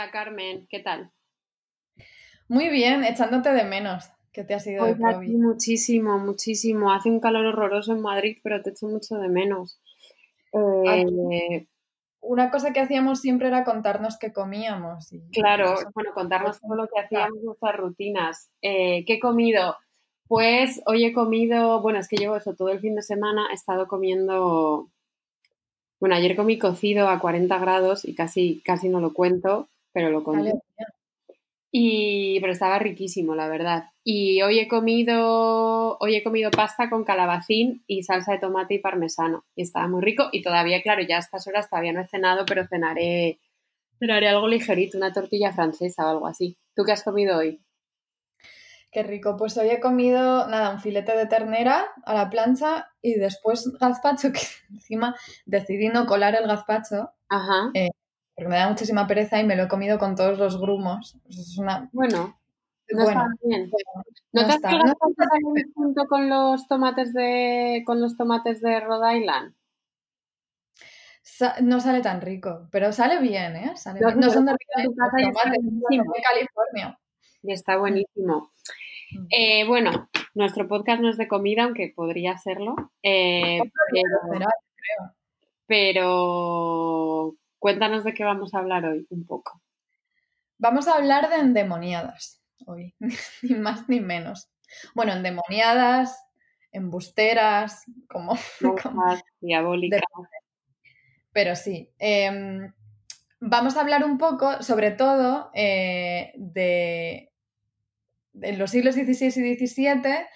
Hola Carmen, ¿qué tal? Muy bien, echándote de menos. ¿Qué te ha sido de Provi? Muchísimo, muchísimo. Hace un calor horroroso en Madrid, pero te echo mucho de menos. Eh, una cosa que hacíamos siempre era contarnos qué comíamos. claro, bueno, contarnos todo lo que hacíamos, nuestras rutinas. Eh, ¿Qué he comido? Pues hoy he comido, bueno, es que llevo eso todo el fin de semana, he estado comiendo, bueno, ayer comí cocido a 40 grados y casi, casi no lo cuento, pero lo conté. Y, pero estaba riquísimo, la verdad. Y hoy he comido, hoy he comido pasta con calabacín y salsa de tomate y parmesano. Y estaba muy rico. Y todavía, claro, ya a estas horas todavía no he cenado, pero cenaré, cenaré algo ligerito, una tortilla francesa o algo así. ¿Tú qué has comido hoy? Qué rico. Pues hoy he comido, nada, un filete de ternera a la plancha y después gazpacho, que encima decidí no colar el gazpacho. Ajá. Eh, porque me da muchísima pereza y me lo he comido con todos los grumos. Es una... Bueno, no está bien. ¿No, te has no junto con los tomates de con los tomates de Rhode Island? no sale tan rico, pero sale bien, ¿eh? No, son de, tomates, de California. Y está buenísimo. Mm. Eh, bueno, nuestro podcast no es de comida, aunque podría serlo. Eh, pero, Cuéntanos de qué vamos a hablar hoy un poco. Vamos a hablar de endemoniadas hoy, ni más ni menos. Bueno, endemoniadas, embusteras, como... diabólicas. Pero sí. Em, vamos a hablar un poco, sobre todo, eh, de, en los siglos XVI y XVII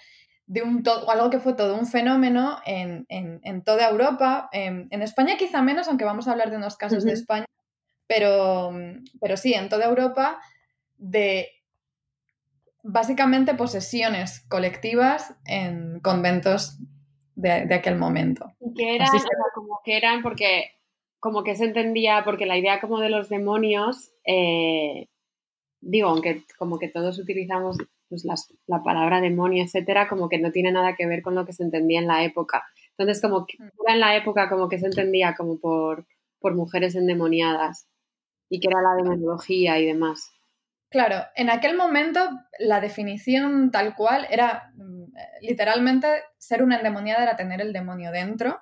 de un algo que fue todo un fenómeno en, toda Europa. En, España quizá menos, aunque vamos a hablar de unos casos de España, pero, pero sí, en toda Europa, de básicamente posesiones colectivas en conventos de, aquel momento. Y que eran, como que eran porque como que se entendía, porque la idea como de los demonios, eh, digo, aunque como que todos utilizamos pues la palabra demonio, etcétera, como que no tiene nada que ver con lo que se entendía en la época. Entonces, como que mm. en la época como que se entendía como por, por mujeres endemoniadas y que era la demonología y demás. Claro, en aquel momento la definición tal cual era mm, literalmente ser una endemoniada era tener el demonio dentro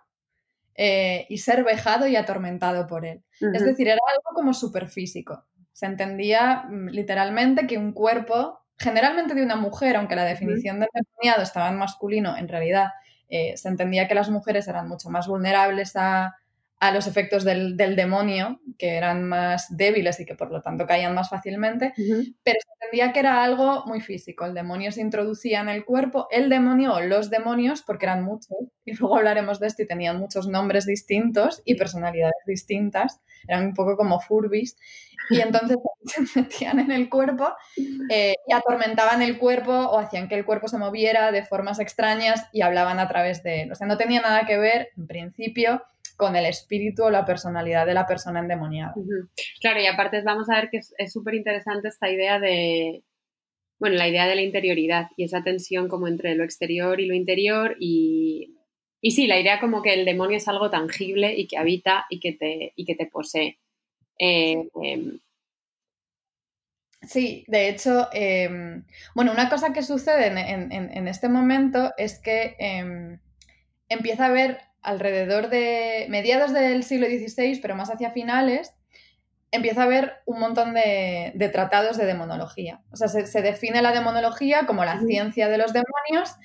eh, y ser vejado y atormentado por él. Es decir, era algo como superfísico. Se entendía mm, literalmente que un cuerpo generalmente de una mujer, aunque la definición de endemoniado estaba en masculino, en realidad eh, se entendía que las mujeres eran mucho más vulnerables a, a los efectos del, demonio, que eran más débiles y que por lo tanto caían más fácilmente, pero se entendía que era algo muy físico. El demonio se introducía en el cuerpo, el demonio o los demonios, porque eran muchos, y luego hablaremos de esto, y tenían muchos nombres distintos y personalidades distintas, eran un poco como furbis, y entonces se metían en el cuerpo eh, y atormentaban el cuerpo o hacían que el cuerpo se moviera de formas extrañas y hablaban a través de él. O sea, no tenía nada que ver, en principio, con el espíritu o la personalidad de la persona endemoniada. Claro, y aparte vamos a ver que es súper interesante esta idea de, bueno, la idea de la interioridad y esa tensión como entre lo exterior y lo interior y, y sí, la idea como que el demonio es algo tangible y que habita y que te, y que te posee. Eh, em, Sí, de hecho, em, bueno, una cosa que sucede en, este momento es que em, empieza a haber alrededor de mediados del siglo XVI, pero más hacia finales, empieza a haber un montón de, tratados de demonología. O sea, se, define la demonología como la ciencia de los demonios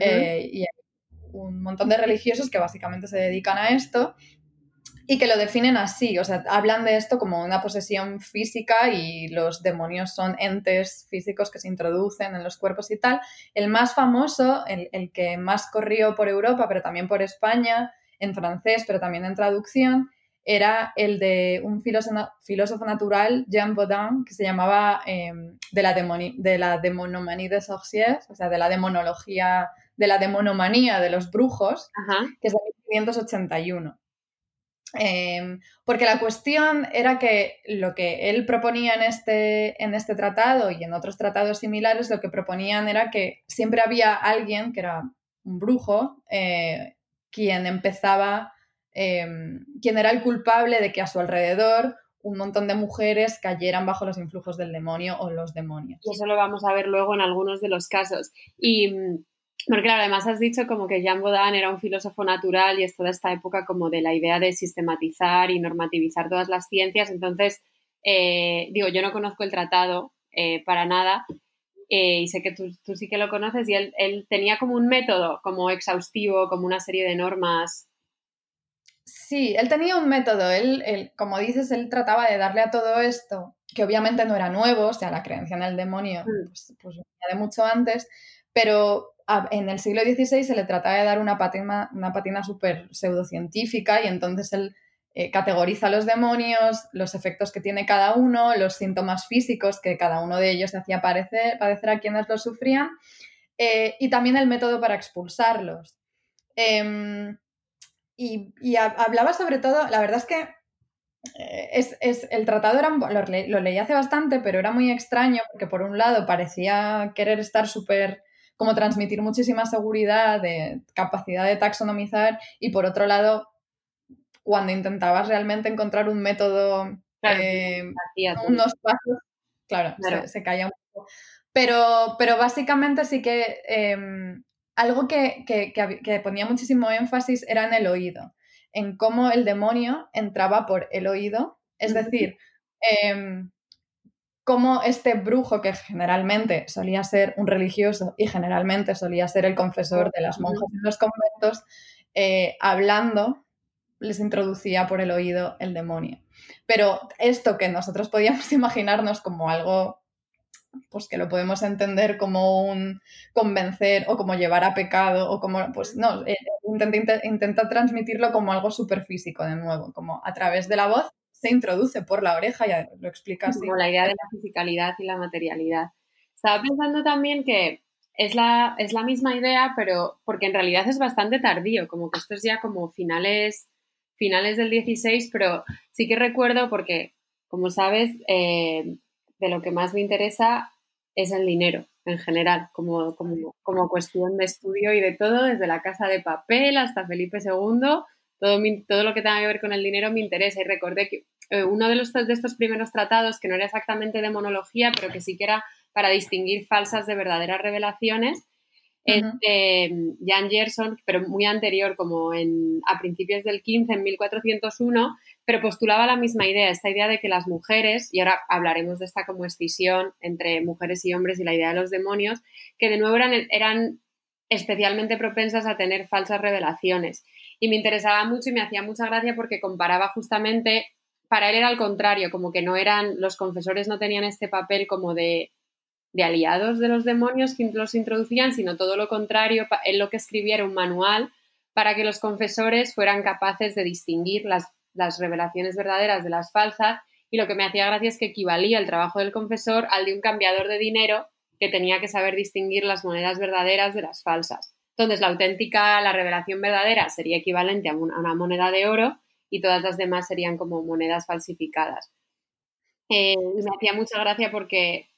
eh, y hay un montón de religiosos que básicamente se dedican a esto y que lo definen así, o sea, hablan de esto como una posesión física y los demonios son entes físicos que se introducen en los cuerpos y tal. El más famoso, el, que más corrió por Europa, pero también por España, en francés, pero también en traducción, era el de un filósofo, natural, Jean Baudin, que se llamaba em, de, la de la demonomanie des sorciers, o sea, de la demonología, de la demonomanía de los brujos, que es de 1581. Em, porque la cuestión era que lo que él proponía en este, en este tratado y en otros tratados similares, lo que proponían era que siempre había alguien que era un brujo, eh, quien empezaba, em, quien era el culpable de que a su alrededor un montón de mujeres cayeran bajo los influjos del demonio o los demonios. Y eso lo vamos a ver luego en algunos de los casos. Y mm, porque claro, además has dicho como que Jean Baudin era un filósofo natural y es toda esta época como de la idea de sistematizar y normativizar todas las ciencias. Entonces, eh, digo, yo no conozco el tratado eh, para nada eh, y sé que tú, tú, sí que lo conoces y él, él tenía como un método como exhaustivo, como una serie de normas Sí, él tenía un método, él, como dices, él trataba de darle a todo esto, que obviamente no era nuevo, o sea, la creencia en el demonio, mm. pues, pues de mucho antes, pero en el siglo XVI se le trataba de dar una patina, una patina súper pseudocientífica y entonces él eh, categoriza los demonios, los efectos que tiene cada uno, los síntomas físicos que cada uno de ellos hacía padecer, padecer a quienes los sufrían eh, y también el método para expulsarlos. Em, y, hablaba sobre todo, la verdad es que eh, es, el tratado era, lo, leí hace bastante, pero era muy extraño porque por un lado parecía querer estar súper, como transmitir muchísima seguridad, de capacidad de taxonomizar y por otro lado, cuando intentabas realmente encontrar un método, eh, unos pasos, claro, Se, caía un poco. Pero, pero básicamente sí que em, algo que, ponía muchísimo énfasis era en el oído, en cómo el demonio entraba por el oído, es decir, em, cómo este brujo que generalmente solía ser un religioso y generalmente solía ser el confesor de las monjas en los conventos, eh, hablando les introducía por el oído el demonio. Pero esto que nosotros podíamos imaginarnos como algo pues que lo podemos entender como un convencer o como llevar a pecado o como, pues no, eh, intenta, transmitirlo como algo súper físico de nuevo, como a través de la voz se introduce por la oreja, ya lo explica así. Como la idea de la fisicalidad y la materialidad. Estaba pensando también que es la, es la misma idea, pero porque en realidad es bastante tardío, como que esto es ya como finales, finales del 16, pero sí que recuerdo porque, como sabes, eh, de lo que más me interesa es el dinero en general, como, como, cuestión de estudio y de todo, desde la casa de papel hasta Felipe II, todo, todo lo que tenga que ver con el dinero me interesa. Y recordé que eh, uno de, los, de estos primeros tratados, que no era exactamente de monología, pero que sí que era para distinguir falsas de verdaderas revelaciones, este, Jan Gerson, pero muy anterior, como en, a principios del 15, en 1401, pero postulaba la misma idea, esta idea de que las mujeres, y ahora hablaremos de esta como escisión entre mujeres y hombres y la idea de los demonios, que de nuevo eran, eran especialmente propensas a tener falsas revelaciones. Y me interesaba mucho y me hacía mucha gracia porque comparaba justamente, para él era al contrario, como que no eran, los confesores no tenían este papel como de de aliados de los demonios que los introducían, sino todo lo contrario, él lo que escribía era un manual para que los confesores fueran capaces de distinguir las, las revelaciones verdaderas de las falsas y lo que me hacía gracia es que equivalía el trabajo del confesor al de un cambiador de dinero que tenía que saber distinguir las monedas verdaderas de las falsas. Entonces, la auténtica, la revelación verdadera sería equivalente a una, moneda de oro y todas las demás serían como monedas falsificadas. Eh, y me hacía mucha gracia porque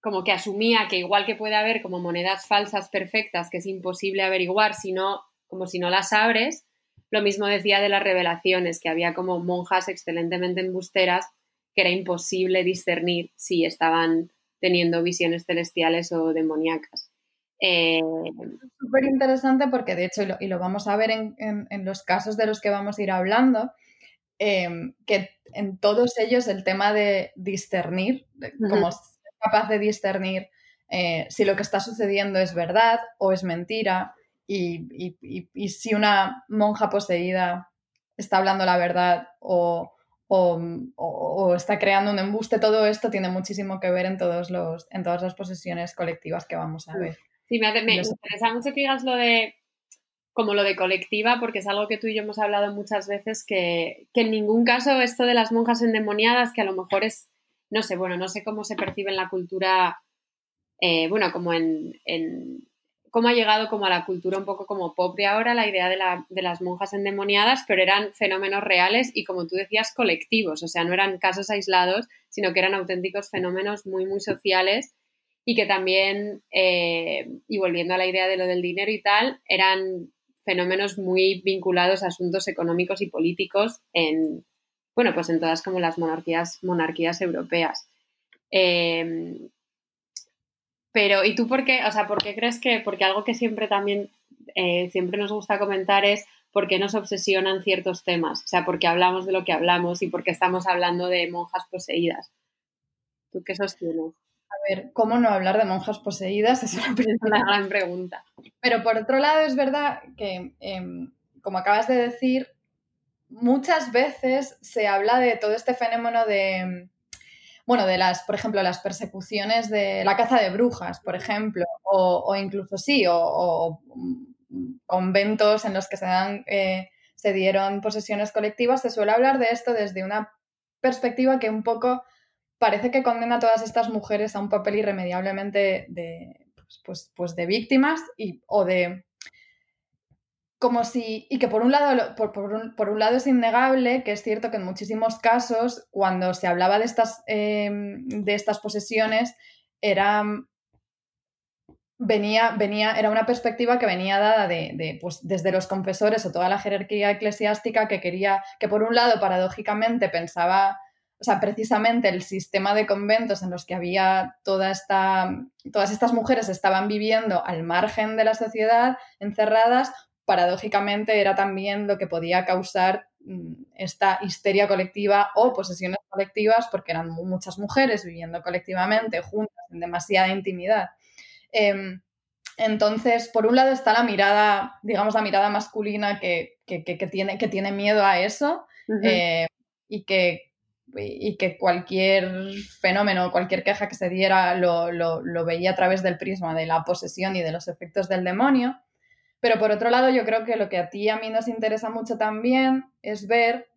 como que asumía que igual que puede haber como monedas falsas perfectas que es imposible averiguar sino como si no las abres, lo mismo decía de las revelaciones, que había como monjas excelentemente embusteras que era imposible discernir si estaban teniendo visiones celestiales o demoníacas. Eh, Súper interesante porque de hecho, y lo, vamos a ver en, los casos de los que vamos a ir hablando, em, que en todos ellos el tema de discernir, como capaz de discernir eh, si lo que está sucediendo es verdad o es mentira y, si una monja poseída está hablando la verdad o, está creando un embuste, todo esto tiene muchísimo que ver en, todos los, en todas las posesiones colectivas que vamos a ver. Sí, me, me interesa mucho que digas lo de como lo de colectiva, porque es algo que tú y yo hemos hablado muchas veces, que, que en ningún caso esto de las monjas endemoniadas, que a lo mejor es no sé, bueno, no sé cómo se percibe en la cultura, eh, bueno, como en, cómo ha llegado como a la cultura un poco como pop ahora la idea de, de, las monjas endemoniadas, pero eran fenómenos reales y como tú decías, colectivos, o sea, no eran casos aislados, sino que eran auténticos fenómenos muy, muy sociales y que también, eh, y volviendo a la idea de lo del dinero y tal, eran fenómenos muy vinculados a asuntos económicos y políticos en, bueno, pues en todas como las monarquías, monarquías europeas. Em, pero, ¿y tú por qué? O sea, ¿por qué crees que? Porque algo que siempre también, eh, siempre nos gusta comentar es por qué nos obsesionan ciertos temas. O sea, porque hablamos de lo que hablamos y porque estamos hablando de monjas poseídas. ¿Tú qué sostienes? Ver, ¿cómo no hablar de monjas poseídas? Es una, gran pregunta. Pero por otro lado, es verdad que, em, como acabas de decir, muchas veces se habla de todo este fenómeno de bueno, de las, por ejemplo, las persecuciones de la caza de brujas, por ejemplo, o, incluso sí, o, conventos en los que se, dan, eh, se dieron posesiones colectivas, se suele hablar de esto desde una perspectiva que un poco parece que condena a todas estas mujeres a un papel irremediablemente de, pues, pues, pues de víctimas y, o de como si, y que por un lado, por, por, un, lado es innegable que es cierto que en muchísimos casos, cuando se hablaba de estas, em, de estas posesiones, era, venía, venía, era una perspectiva que venía dada de, de, pues, desde los confesores o toda la jerarquía eclesiástica que quería, que por un lado, paradójicamente, pensaba, o sea, precisamente el sistema de conventos en los que había toda esta, todas estas mujeres estaban viviendo al margen de la sociedad, encerradas, paradójicamente era también lo que podía causar mm, esta histeria colectiva o posesiones colectivas, porque eran muchas mujeres viviendo colectivamente, juntas, en demasiada intimidad. Em, entonces, por un lado está la mirada, digamos, la mirada masculina que, tiene, que tiene miedo a eso eh, y, que, y que cualquier fenómeno, cualquier queja que se diera lo, lo veía a través del prisma de la posesión y de los efectos del demonio. Pero por otro lado, yo creo que lo que a ti y a mí nos interesa mucho también es ver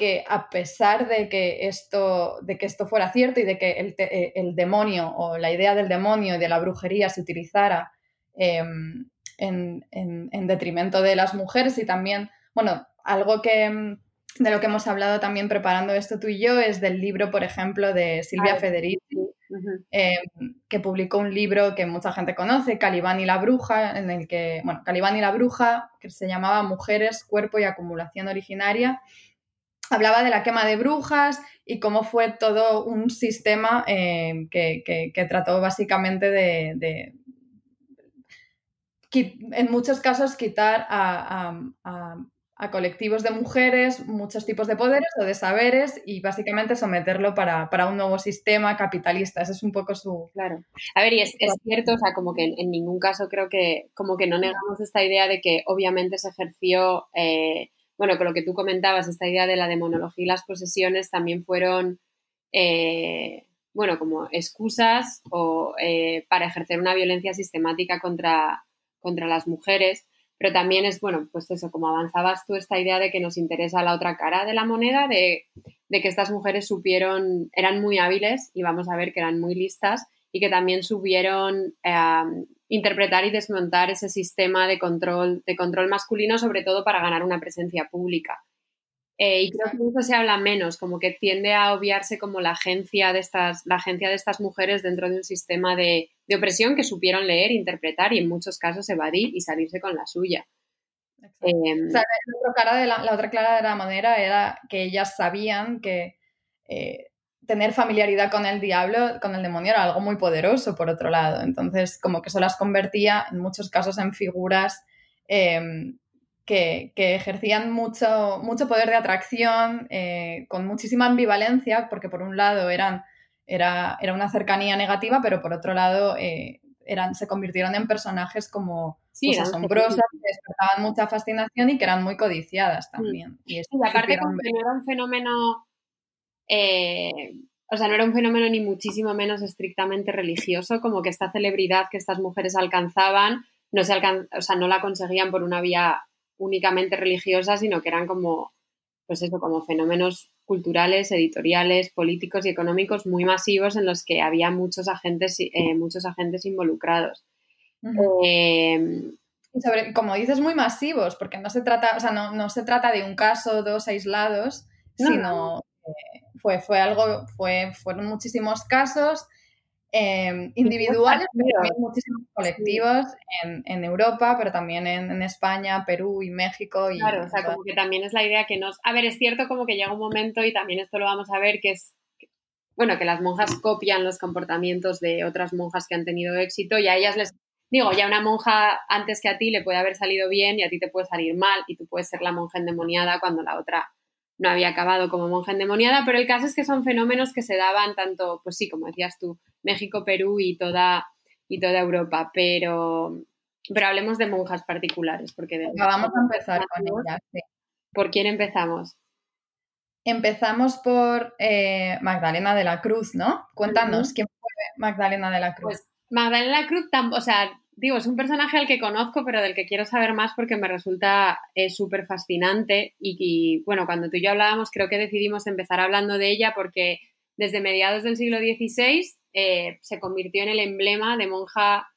que a pesar de que esto, de que esto fuera cierto y de que el, eh, demonio o la idea del demonio y de la brujería se utilizara em, en, detrimento de las mujeres y también, bueno, algo que em, de lo que hemos hablado también preparando esto tú y yo es del libro, por ejemplo, de Silvia Federici, Em, que publicó un libro que mucha gente conoce, Calibán y la Bruja, en el que, bueno, Calibán y la Bruja, que se llamaba Mujeres, Cuerpo y Acumulación Originaria, hablaba de la quema de brujas y cómo fue todo un sistema em, que, trató básicamente de, en muchos casos quitar a, a colectivos de mujeres muchos tipos de poderes o de saberes y básicamente someterlo para, un nuevo sistema capitalista. Ese es un poco su... Claro. A ver, y es, cierto, o sea, como que en, ningún caso creo que, como que no negamos esta idea de que obviamente se ejerció, eh, bueno, con lo que tú comentabas, esta idea de la demonología y las posesiones también fueron... Eh, bueno, como excusas o eh, para ejercer una violencia sistemática contra, contra las mujeres pero también es, bueno, pues eso, como avanzabas tú, esta idea de que nos interesa la otra cara de la moneda, de, que estas mujeres supieron, eran muy hábiles y vamos a ver que eran muy listas y que también supieron em, interpretar y desmontar ese sistema de control, de control masculino, sobre todo para ganar una presencia pública. Eh, y creo que eso se habla menos, como que tiende a obviarse como la agencia de estas, la agencia de estas mujeres dentro de un sistema de, opresión que supieron leer, interpretar y en muchos casos evadir y salirse con la suya. Em, la, otra cara de la, otra clara de la manera era que ellas sabían que eh, tener familiaridad con el diablo, con el demonio, era algo muy poderoso, por otro lado. Entonces, como que eso las convertía en muchos casos en figuras que, ejercían mucho, mucho poder de atracción, eh, con muchísima ambivalencia, porque por un lado eran, era, era una cercanía negativa, pero por otro lado eh, eran, se convirtieron en personajes como pues, asombrosas, que despertaban mucha fascinación y que eran muy codiciadas mm. también. Y, aparte como que no era un fenómeno... Eh, o sea, no era un fenómeno ni muchísimo menos estrictamente religioso, como que esta celebridad que estas mujeres alcanzaban no, se o sea, no la conseguían por una vía únicamente religiosas, sino que eran como, pues eso, como fenómenos culturales, editoriales, políticos y económicos muy masivos en los que había muchos agentes, eh, muchos agentes involucrados. Em, sobre, como dices, muy masivos, porque no se trata, o sea, no, se trata de un caso, dos aislados, sino fue, fue algo, fue, fueron muchísimos casos Em, individuales, pero también muchísimos colectivos en, Europa, pero también en, España, Perú y México. Y claro, o sea, como que también es la idea que nos... A ver, es cierto como que llega un momento, y también esto lo vamos a ver, que es, bueno, que las monjas copian los comportamientos de otras monjas que han tenido éxito y a ellas les... Digo, ya una monja antes que a ti le puede haber salido bien y a ti te puede salir mal y tú puedes ser la monja endemoniada cuando la otra no había acabado como monja endemoniada, pero el caso es que son fenómenos que se daban tanto, pues sí, como decías tú, México, Perú y toda, y toda Europa, pero, pero hablemos de monjas particulares, porque de vamos a empezar con ellas. ¿Por quién empezamos? Empezamos por eh, Magdalena de la Cruz, ¿no? Cuéntanos, ¿quién fue Magdalena de la Cruz? Pues Magdalena Cruz, o sea, digo, es un personaje al que conozco, pero del que quiero saber más porque me resulta eh, súper fascinante. Y, bueno, cuando tú y yo hablábamos, creo que decidimos empezar hablando de ella porque desde mediados del siglo XVI eh, se convirtió en el emblema de monja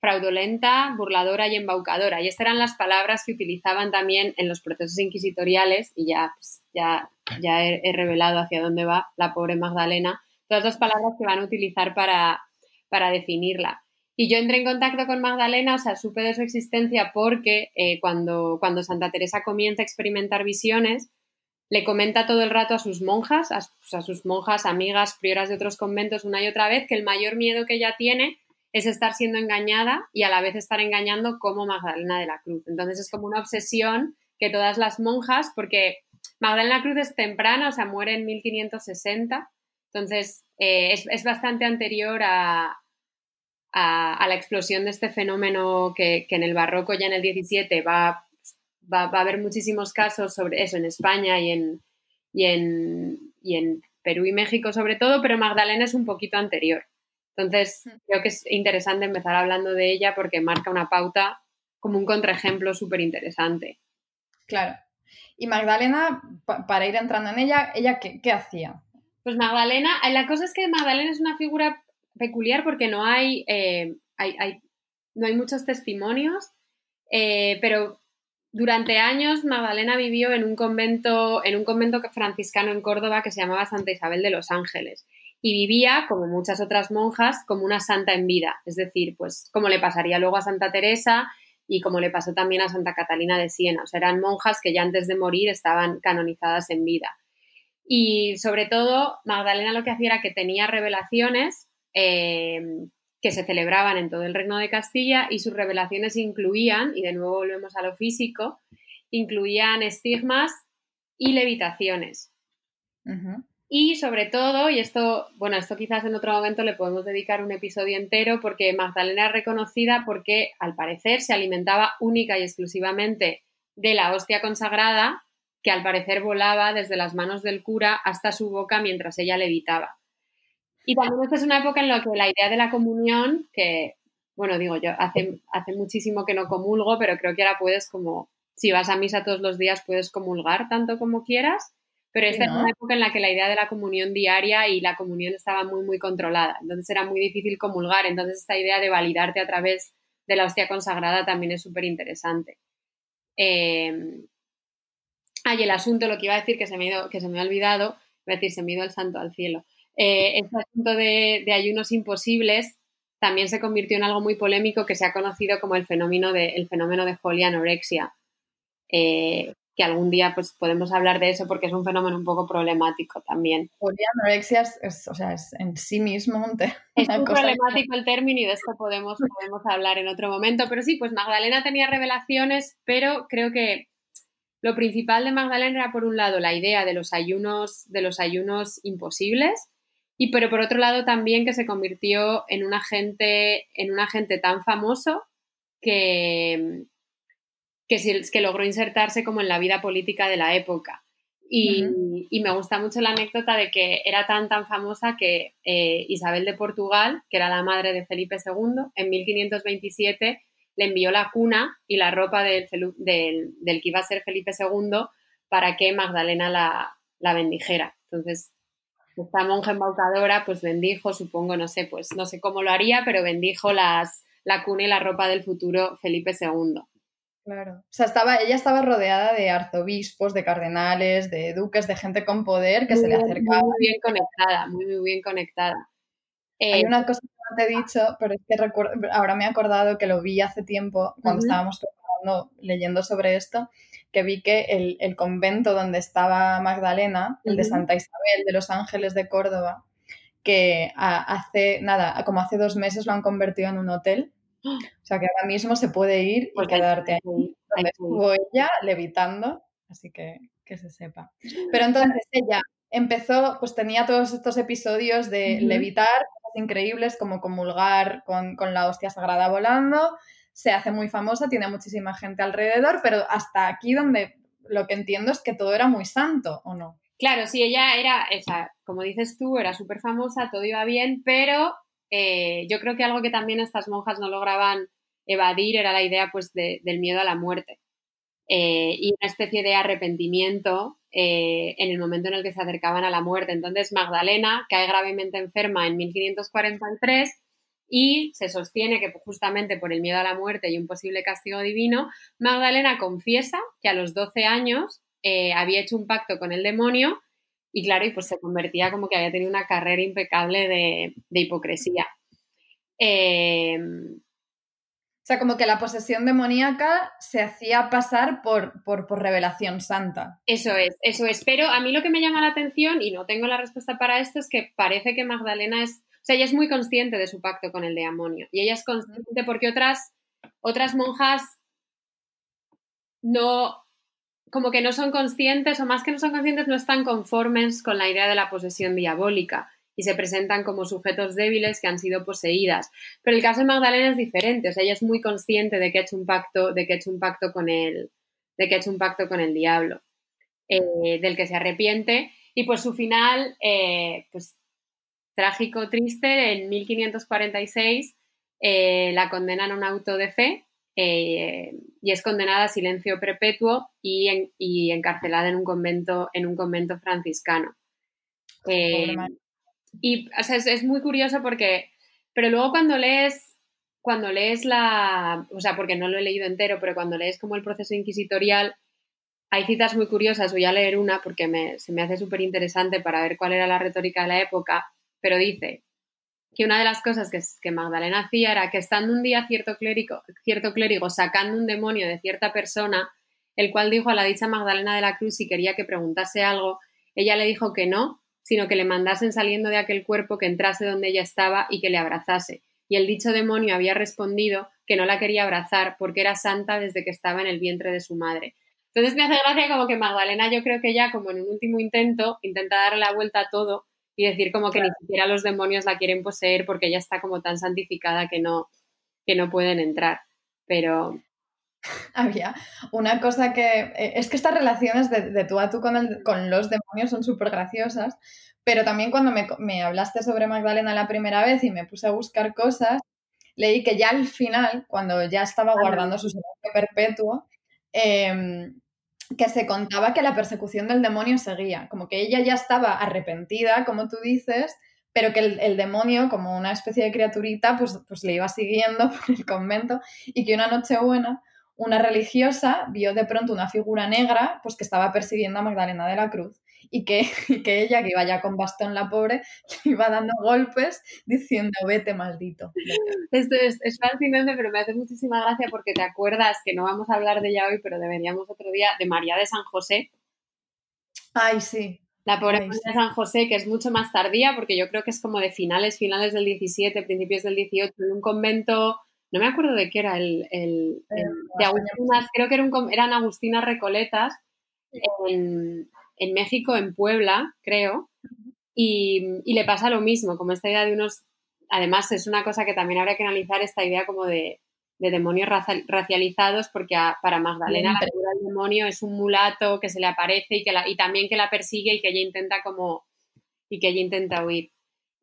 fraudulenta, burladora y embaucadora. Y estas eran las palabras que utilizaban también en los procesos inquisitoriales, y ya, pues, ya, ya he, he, revelado hacia dónde va la pobre Magdalena, todas las palabras que van a utilizar para, para definirla. Y yo entré en contacto con Magdalena, o sea, supe de su existencia porque eh, cuando, cuando Santa Teresa comienza a experimentar visiones, le comenta todo el rato a sus monjas, a, sus monjas, amigas, prioras de otros conventos una y otra vez, que el mayor miedo que ella tiene es estar siendo engañada y a la vez estar engañando como Magdalena de la Cruz. Entonces es como una obsesión que todas las monjas, porque Magdalena Cruz es temprana, o sea, muere en 1560, entonces eh, es, es, bastante anterior a, a, la explosión de este fenómeno que, en el barroco ya en el 17 va, va, a haber muchísimos casos sobre eso en España y en, y en, y en Perú y México sobre todo, pero Magdalena es un poquito anterior. Entonces, creo que es interesante empezar hablando de ella porque marca una pauta como un contraejemplo súper interesante. Claro. Y Magdalena, para ir entrando en ella, ¿ella qué, qué, hacía? Pues Magdalena, la cosa es que Magdalena es una figura peculiar porque no hay, eh, hay, no hay muchos testimonios, eh, pero durante años Magdalena vivió en un convento, en un convento franciscano en Córdoba que se llamaba Santa Isabel de los Ángeles. Y vivía, como muchas otras monjas, como una santa en vida. Es decir, pues como le pasaría luego a Santa Teresa y como le pasó también a Santa Catalina de Siena. O sea, eran monjas que ya antes de morir estaban canonizadas en vida. Y sobre todo, Magdalena lo que hacía era que tenía revelaciones Em, que se celebraban en todo el Reino de Castilla y sus revelaciones incluían, y de nuevo volvemos a lo físico, incluían estigmas y levitaciones. Y sobre todo, y esto, bueno, esto quizás en otro momento le podemos dedicar un episodio entero porque Magdalena es reconocida porque al parecer se alimentaba única y exclusivamente de la hostia consagrada que al parecer volaba desde las manos del cura hasta su boca mientras ella levitaba. Y también esta es una época en la que la idea de la comunión, que, bueno, digo yo, hace, hace muchísimo que no comulgo, pero creo que ahora puedes como, si vas a misa todos los días, puedes comulgar tanto como quieras. Pero esta es una época en la que la idea de la comunión diaria y la comunión estaba muy, muy controlada. Entonces era muy difícil comulgar. Entonces esta idea de validarte a través de la hostia consagrada también es súper interesante. Eh... el asunto, lo que iba a decir que se me, que se me ha olvidado, iba a decir, se me ha ido el santo al cielo. Eh, este asunto de, ayunos imposibles también se convirtió en algo muy polémico que se ha conocido como el fenómeno de, el fenómeno de polianorexia. Eh, que algún día pues podemos hablar de eso porque es un fenómeno un poco problemático también. Polianorexia es, o sea, es en sí mismo un Es muy problemático el término y de esto podemos, podemos hablar en otro momento. Pero sí, pues Magdalena tenía revelaciones, pero creo que lo principal de Magdalena era por un lado la idea de los ayunos, de los ayunos imposibles y pero por otro lado también que se convirtió en un agente, en un agente tan famoso que, que, que logró insertarse como en la vida política de la época. Y, me gusta mucho la anécdota de que era tan tan famosa que eh, Isabel de Portugal, que era la madre de Felipe II, en 1527 le envió la cuna y la ropa del, del, que iba a ser Felipe II para que Magdalena la, la bendijera. Entonces, esta monja embaucadora pues bendijo, supongo, no sé, pues no sé cómo lo haría, pero bendijo las, la cuna y la ropa del futuro Felipe II. Claro. O sea, estaba, ella estaba rodeada de arzobispos, de cardenales, de duques, de gente con poder que se le acercaba. Muy bien conectada, muy, muy bien conectada. Hay eh, una cosa que te he dicho, pero es que ahora me he acordado que lo vi hace tiempo cuando estábamos leyendo sobre esto, que vi que el, convento donde estaba Magdalena, el de Santa Isabel de los Ángeles de Córdoba, que hace, nada, como hace dos meses lo han convertido en un hotel. O sea que ahora mismo se puede ir y quedarte ahí, donde estuvo ella levitando, así que que se sepa. Pero entonces ella empezó, pues tenía todos estos episodios de levitar, cosas increíbles como comulgar con, con la hostia sagrada volando, se hace muy famosa, tiene muchísima gente alrededor, pero hasta aquí donde lo que entiendo es que todo era muy santo, ¿o no? Claro, sí, ella era, esa, como dices tú, era súper famosa, todo iba bien, pero eh, yo creo que algo que también estas monjas no lograban evadir era la idea pues del miedo a la muerte eh, y una especie de arrepentimiento eh, en el momento en el que se acercaban a la muerte. Entonces Magdalena cae gravemente enferma en 1543 y se sostiene que justamente por el miedo a la muerte y un posible castigo divino, Magdalena confiesa que a los 12 años eh, había hecho un pacto con el demonio y claro, y pues se convertía como que había tenido una carrera impecable de, hipocresía. Eh, o sea, como que la posesión demoníaca se hacía pasar por, por, por, revelación santa. Eso es, eso es. Pero a mí lo que me llama la atención, y no tengo la respuesta para esto, es que parece que Magdalena es o sea, ella es muy consciente de su pacto con el demonio y ella es consciente porque otras, otras monjas no, como que no son conscientes o más que no son conscientes, no están conformes con la idea de la posesión diabólica y se presentan como sujetos débiles que han sido poseídas. Pero el caso de Magdalena es diferente, o sea, ella es muy consciente de que ha hecho un pacto, de que ha hecho un pacto con el, de que ha hecho un pacto con el diablo, eh, del que se arrepiente y pues su final, eh, pues trágico, triste, en 1546 eh, la condenan a un auto de fe eh, y es condenada a silencio perpetuo y, encarcelada en un convento, en un convento franciscano. Eh, y es, muy curioso porque, pero luego cuando lees, cuando lees la, o sea, porque no lo he leído entero, pero cuando lees como el proceso inquisitorial, hay citas muy curiosas, voy a leer una porque se me hace súper interesante para ver cuál era la retórica de la época pero dice que una de las cosas que, Magdalena hacía era que estando un día cierto clérigo, cierto clérigo sacando un demonio de cierta persona, el cual dijo a la dicha Magdalena de la Cruz si quería que preguntase algo, ella le dijo que no, sino que le mandasen saliendo de aquel cuerpo que entrase donde ella estaba y que le abrazase. Y el dicho demonio había respondido que no la quería abrazar porque era santa desde que estaba en el vientre de su madre. Entonces me hace gracia como que Magdalena yo creo que ya como en un último intento intenta darle la vuelta a todo y decir como que ni siquiera los demonios la quieren poseer porque ella está como tan santificada que no, que no pueden entrar. Pero... Había una cosa que... Eh, es que estas relaciones de, tú a tú con, con los demonios son súper graciosas, pero también cuando me, hablaste sobre Magdalena la primera vez y me puse a buscar cosas, leí que ya al final, cuando ya estaba guardando su silencio perpetuo, em, que se contaba que la persecución del demonio seguía, como que ella ya estaba arrepentida, como tú dices, pero que el, demonio, como una especie de criaturita, pues, pues le iba siguiendo por el convento y que una noche buena una religiosa vio de pronto una figura negra pues que estaba persiguiendo a Magdalena de la Cruz y que, que ella, que iba ya con bastón la pobre, le iba dando golpes diciendo, vete maldito. Esto es, es, fascinante, pero me hace muchísima gracia porque te acuerdas que no vamos a hablar de ella hoy, pero deberíamos otro día, de María de San José. Ay, sí. La pobre María de San José, que es mucho más tardía, porque yo creo que es como de finales, finales del 17, principios del 18, en un convento no me acuerdo de qué era el, el, eh, de Agustinas, creo que era un, eran Agustinas Recoletas en, en, México, en Puebla, creo, y, y, le pasa lo mismo, como esta idea de unos, además es una cosa que también habría que analizar, esta idea como de, de demonios racializados, porque para Magdalena la figura del demonio es un mulato que se le aparece y, que la, y también que la persigue y que ella intenta como, y que ella intenta huir.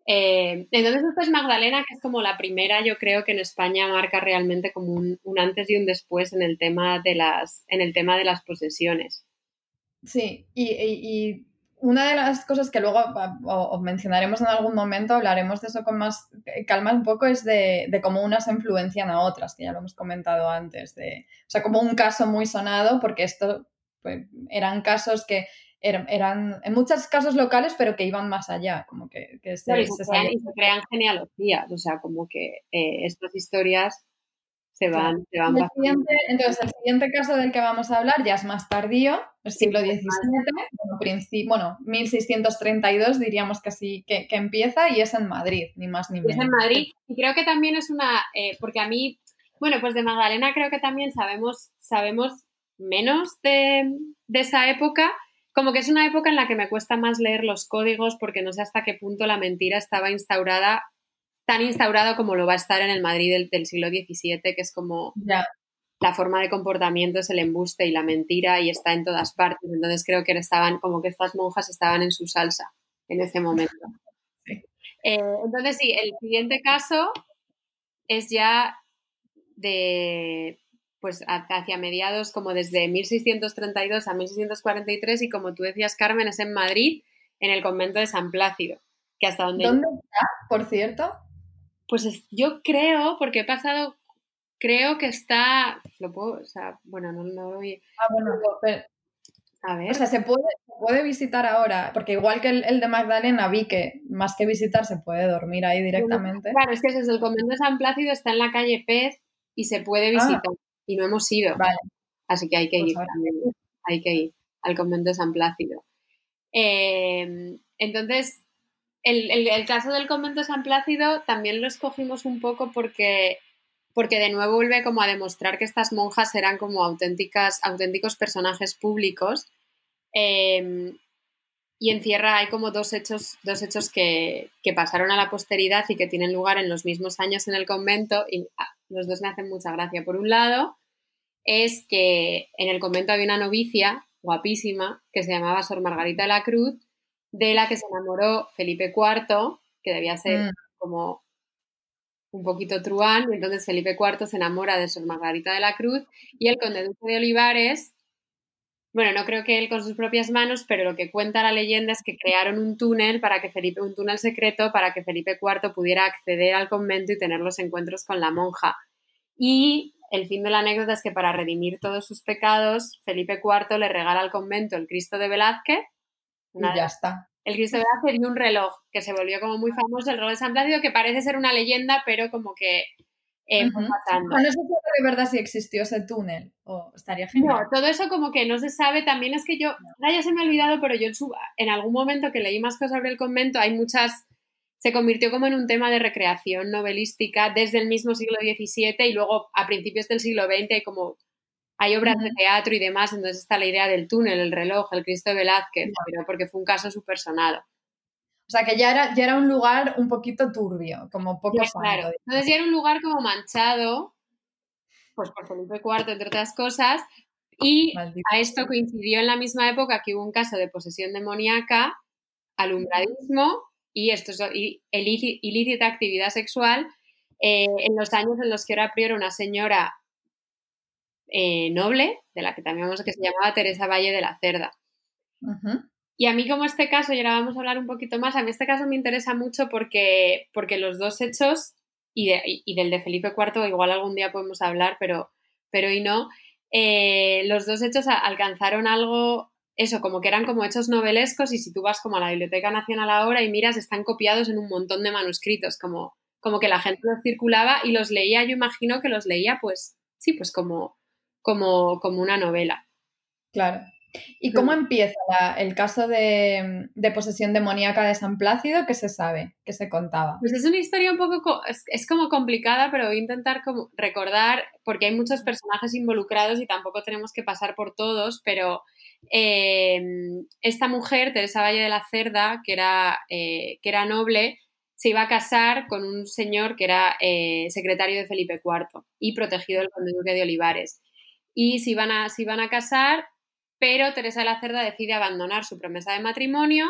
Eh, entonces, esto es Magdalena, que es como la primera, yo creo que en España marca realmente como un, antes y un después en el tema de las, en el tema de las posesiones. Sí, y, una de las cosas que luego mencionaremos en algún momento, hablaremos de eso con más calma un poco, es de, cómo unas influencian a otras, que ya lo hemos comentado antes. De, o sea, como un caso muy sonado, porque esto pues, eran casos que eran, en muchos casos locales, pero que iban más allá, como que, se, se, crean, genealogías, o sea, como que eh, estas historias se van, se van Entonces, el siguiente caso del que vamos a hablar ya es más tardío, el siglo XVII, bueno, 1632 diríamos que sí, que, empieza y es en Madrid, ni más ni menos. Es en Madrid y creo que también es una, eh, porque a mí, bueno, pues de Magdalena creo que también sabemos, sabemos menos de, de esa época, como que es una época en la que me cuesta más leer los códigos porque no sé hasta qué punto la mentira estaba instaurada, tan instaurada como lo va a estar en el Madrid del, siglo XVII, que es como la forma de comportamiento es el embuste y la mentira y está en todas partes. Entonces creo que estaban, como que estas monjas estaban en su salsa en ese momento. Eh, entonces sí, el siguiente caso es ya de pues hacia mediados como desde 1632 a 1643 y como tú decías Carmen es en Madrid en el convento de San Plácido que hasta donde ¿Dónde está por cierto? Pues yo creo porque he pasado creo que está lo puedo o sea bueno no lo voy ah bueno pero, a ver o sea se puede, puede visitar ahora porque igual que el, de Magdalena vi que más que visitar se puede dormir ahí directamente claro es que es el convento de San Plácido está en la calle Pez y se puede ah. visitar y no hemos ido. Así que hay que pues ir también. Hay que ir al convento de San Plácido. Em, entonces, el, caso del convento San Plácido también lo escogimos un poco porque, porque de nuevo vuelve como a demostrar que estas monjas eran como auténticas, auténticos personajes públicos. Em, y encierra, hay como dos hechos, dos hechos que, que, pasaron a la posteridad y que tienen lugar en los mismos años en el convento, y ah, los dos me hacen mucha gracia. Por un lado, es que en el convento había una novicia guapísima que se llamaba Sor Margarita de la Cruz, de la que se enamoró Felipe IV, que debía ser mm. como un poquito truán, y entonces Felipe IV se enamora de Sor Margarita de la Cruz y el conde Duque de Olivares, bueno, no creo que él con sus propias manos, pero lo que cuenta la leyenda es que crearon un túnel para que Felipe, un túnel secreto para que Felipe IV pudiera acceder al convento y tener los encuentros con la monja. Y el fin de la anécdota es que para redimir todos sus pecados, Felipe IV le regala al convento el Cristo de Velázquez. Y ya está. El Cristo de y un reloj que se volvió como muy famoso, el reloj de San Plácido, que parece ser una leyenda, pero como que eh, pasando. No sé si de verdad si existió ese túnel o estaría genial. No, todo eso como que no se sabe. También es que yo, ahora ya se me ha olvidado, pero yo en algún momento que leí más cosas sobre el convento, hay muchas se convirtió como en un tema de recreación novelística desde el mismo siglo XVII y luego a principios del siglo XX hay como hay obras de teatro y demás, entonces está la idea del túnel, el reloj, el Cristo de Velázquez, pero porque fue un caso súper sonado. O sea que ya era, ya era un lugar un poquito turbio, como poco Claro. Entonces ya era un lugar como manchado, pues por Felipe IV, entre otras cosas, y a esto coincidió en la misma época que hubo un caso de posesión demoníaca, alumbradismo y esto es ilícita actividad sexual eh, en los años en los que era prior una señora eh, noble, de la que también vamos a que se llamaba Teresa Valle de la Cerda. Y a mí como este caso, y ahora vamos a hablar un poquito más, a mí este caso me interesa mucho porque, porque los dos hechos, y, y del de Felipe IV igual algún día podemos hablar, pero, pero hoy no, eh, los dos hechos alcanzaron algo eso, como que eran como hechos novelescos y si tú vas como a la Biblioteca Nacional ahora y miras, están copiados en un montón de manuscritos, como, como que la gente los circulaba y los leía, yo imagino que los leía pues, sí, pues como, como, como una novela. Claro. ¿Y cómo empieza el caso de, posesión demoníaca de San Plácido? ¿Qué se sabe? ¿Qué se contaba? Pues es una historia un poco, es, como complicada, pero voy a intentar como recordar, porque hay muchos personajes involucrados y tampoco tenemos que pasar por todos, pero Em, esta mujer, Teresa Valle de la Cerda, que era, eh, que era noble, se iba a casar con un señor que era eh, secretario de Felipe IV y protegido del conde duque de Olivares. Y se iban, a, se iban a casar, pero Teresa de la Cerda decide abandonar su promesa de matrimonio.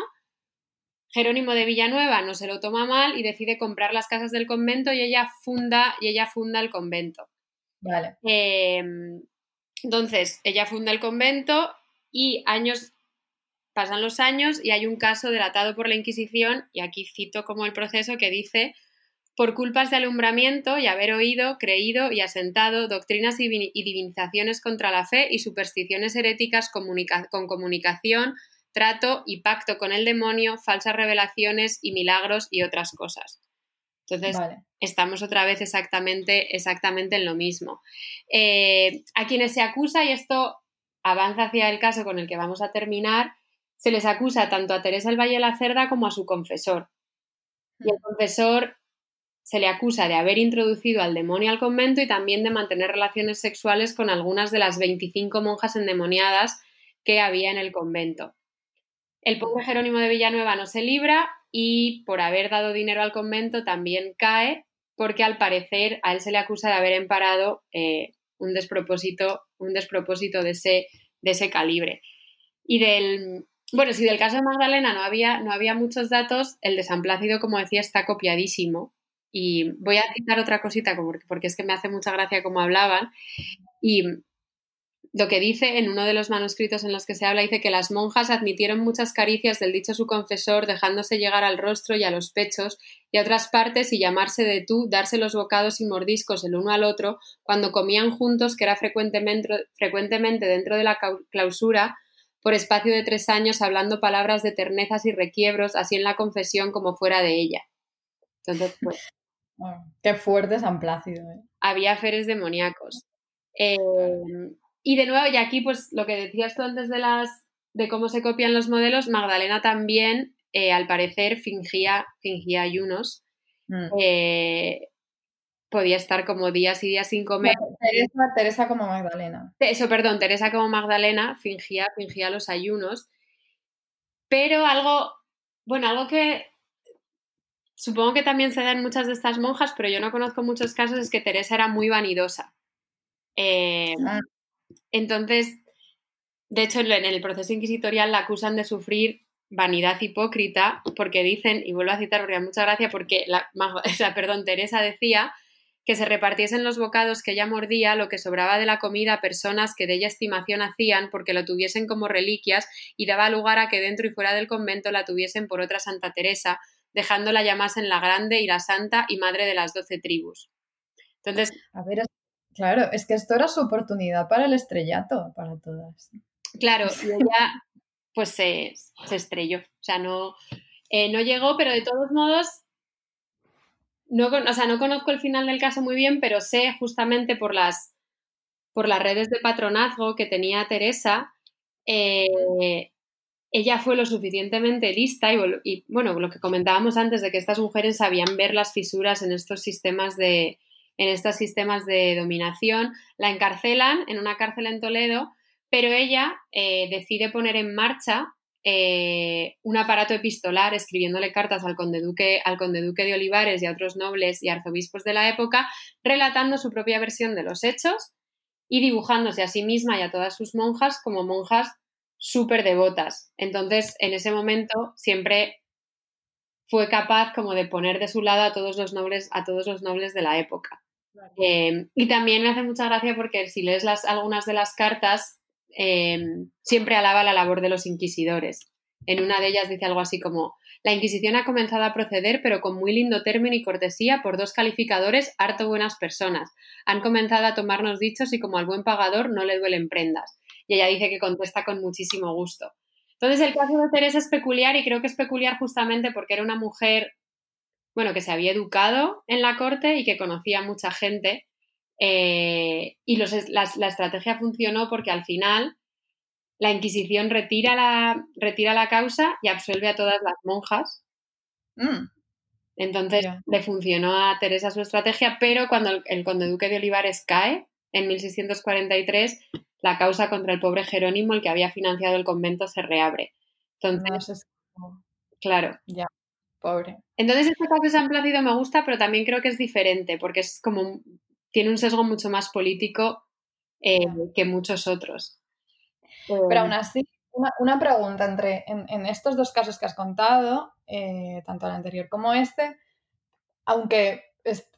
Jerónimo de Villanueva no se lo toma mal y decide comprar las casas del convento y ella funda, y ella funda el convento. Vale. Em, entonces, ella funda el convento y años, pasan los años y hay un caso delatado por la Inquisición, y aquí cito como el proceso que dice, por culpas de alumbramiento y haber oído, creído y asentado doctrinas y divinizaciones contra la fe y supersticiones heréticas con comunicación trato y pacto con el demonio, falsas revelaciones y milagros y otras cosas. Entonces, estamos otra vez exactamente, exactamente en lo mismo. Eh, a quienes se acusa, y esto avanza hacia el caso con el que vamos a terminar, se les acusa tanto a Teresa el Valle de la Cerda como a su confesor. Y el mm. confesor se le acusa de haber introducido al demonio al convento y también de mantener relaciones sexuales con algunas de las 25 monjas endemoniadas que había en el convento. El pobre Jerónimo de Villanueva no se libra y por haber dado dinero al convento también cae porque al parecer a él se le acusa de haber emparado eh, un despropósito, un despropósito de ese, de ese calibre. Y del, bueno, si del caso de Magdalena no había, no había muchos datos, el de San Plácido, como decía, está copiadísimo. Y voy a citar otra cosita porque es que me hace mucha gracia cómo hablaban. Y lo que dice en uno de los manuscritos en los que se habla, dice que las monjas admitieron muchas caricias del dicho su confesor, dejándose llegar al rostro y a los pechos y a otras partes y llamarse de tú, darse los bocados y mordiscos el uno al otro, cuando comían juntos, que era frecuentemente, frecuentemente dentro de la clausura, por espacio de tres años, hablando palabras de ternezas y requiebros, así en la confesión como fuera de ella. Entonces, pues. Qué fuerte San Plácido. ¿eh? Había feres demoníacos. Eh, y de nuevo, y aquí, pues lo que decías tú antes de las de cómo se copian los modelos, Magdalena también, eh, al parecer, fingía, fingía ayunos. Mm. Eh, podía estar como días y días sin comer. Teresa, Teresa, como Magdalena. Eso, perdón, Teresa como Magdalena fingía, fingía los ayunos. Pero algo, bueno, algo que supongo que también se da en muchas de estas monjas, pero yo no conozco muchos casos, es que Teresa era muy vanidosa. Eh, ah. Entonces, de hecho, en el proceso inquisitorial la acusan de sufrir vanidad hipócrita porque dicen, y vuelvo a citar porque mucha gracia, porque la, perdón, Teresa decía que se repartiesen los bocados que ella mordía, lo que sobraba de la comida a personas que de ella estimación hacían porque lo tuviesen como reliquias y daba lugar a que dentro y fuera del convento la tuviesen por otra Santa Teresa, dejándola llamasen la grande y la santa y madre de las doce tribus. Entonces, a ver, Claro, es que esto era su oportunidad para el estrellato, para todas. Claro, y ella pues se, estrelló. O sea, no, eh, no llegó, pero de todos modos, no, o sea, no conozco el final del caso muy bien, pero sé justamente por las, por las redes de patronazgo que tenía Teresa, eh, ella fue lo suficientemente lista y, bueno, lo que comentábamos antes de que estas mujeres sabían ver las fisuras en estos sistemas de, en estos sistemas de dominación, la encarcelan en una cárcel en Toledo, pero ella eh, decide poner en marcha eh, un aparato epistolar escribiéndole cartas al conde, duque, al conde duque de Olivares y a otros nobles y arzobispos de la época, relatando su propia versión de los hechos y dibujándose a sí misma y a todas sus monjas como monjas súper devotas. Entonces, en ese momento, siempre fue capaz como de poner de su lado a todos los nobles, a todos los nobles de la época. Em, y también me hace mucha gracia porque si lees las, algunas de las cartas, em, siempre alaba la labor de los inquisidores. En una de ellas dice algo así como, la Inquisición ha comenzado a proceder, pero con muy lindo término y cortesía, por dos calificadores harto buenas personas. Han comenzado a tomarnos dichos y como al buen pagador no le duelen prendas. Y ella dice que contesta con muchísimo gusto. Entonces el caso de Teresa es peculiar y creo que es peculiar justamente porque era una mujer bueno, que se había educado en la corte y que conocía a mucha gente. Eh, y la, estrategia funcionó porque al final la Inquisición retira la, retira la causa y absuelve a todas las monjas. Mm. Entonces le funcionó a Teresa su estrategia, pero cuando el, conde duque de Olivares cae en 1643, la causa contra el pobre Jerónimo, el que había financiado el convento, se reabre. Entonces, claro. Ya. Pobre. Entonces, este caso de San Plácido me gusta, pero también creo que es diferente, porque es como. tiene un sesgo mucho más político eh, que muchos otros. Pero aún así, una, pregunta entre en, estos dos casos que has contado, eh, tanto el anterior como este, aunque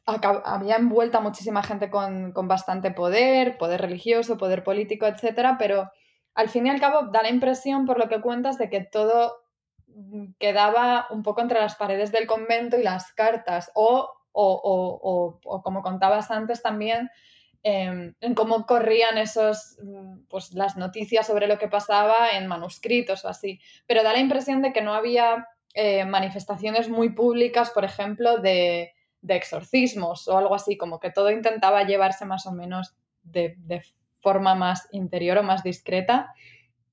había envuelta muchísima gente con, con, bastante poder, poder religioso, poder político, etcétera, pero al fin y al cabo da la impresión, por lo que cuentas, de que todo quedaba un poco entre las paredes del convento y las cartas, o, o, o, como contabas antes también, em, en cómo corrían esos, mm, pues las noticias sobre lo que pasaba en manuscritos o así. Pero da la impresión de que no había eh, manifestaciones muy públicas, por ejemplo, de, exorcismos o algo así, como que todo intentaba llevarse más o menos de, forma más interior o más discreta.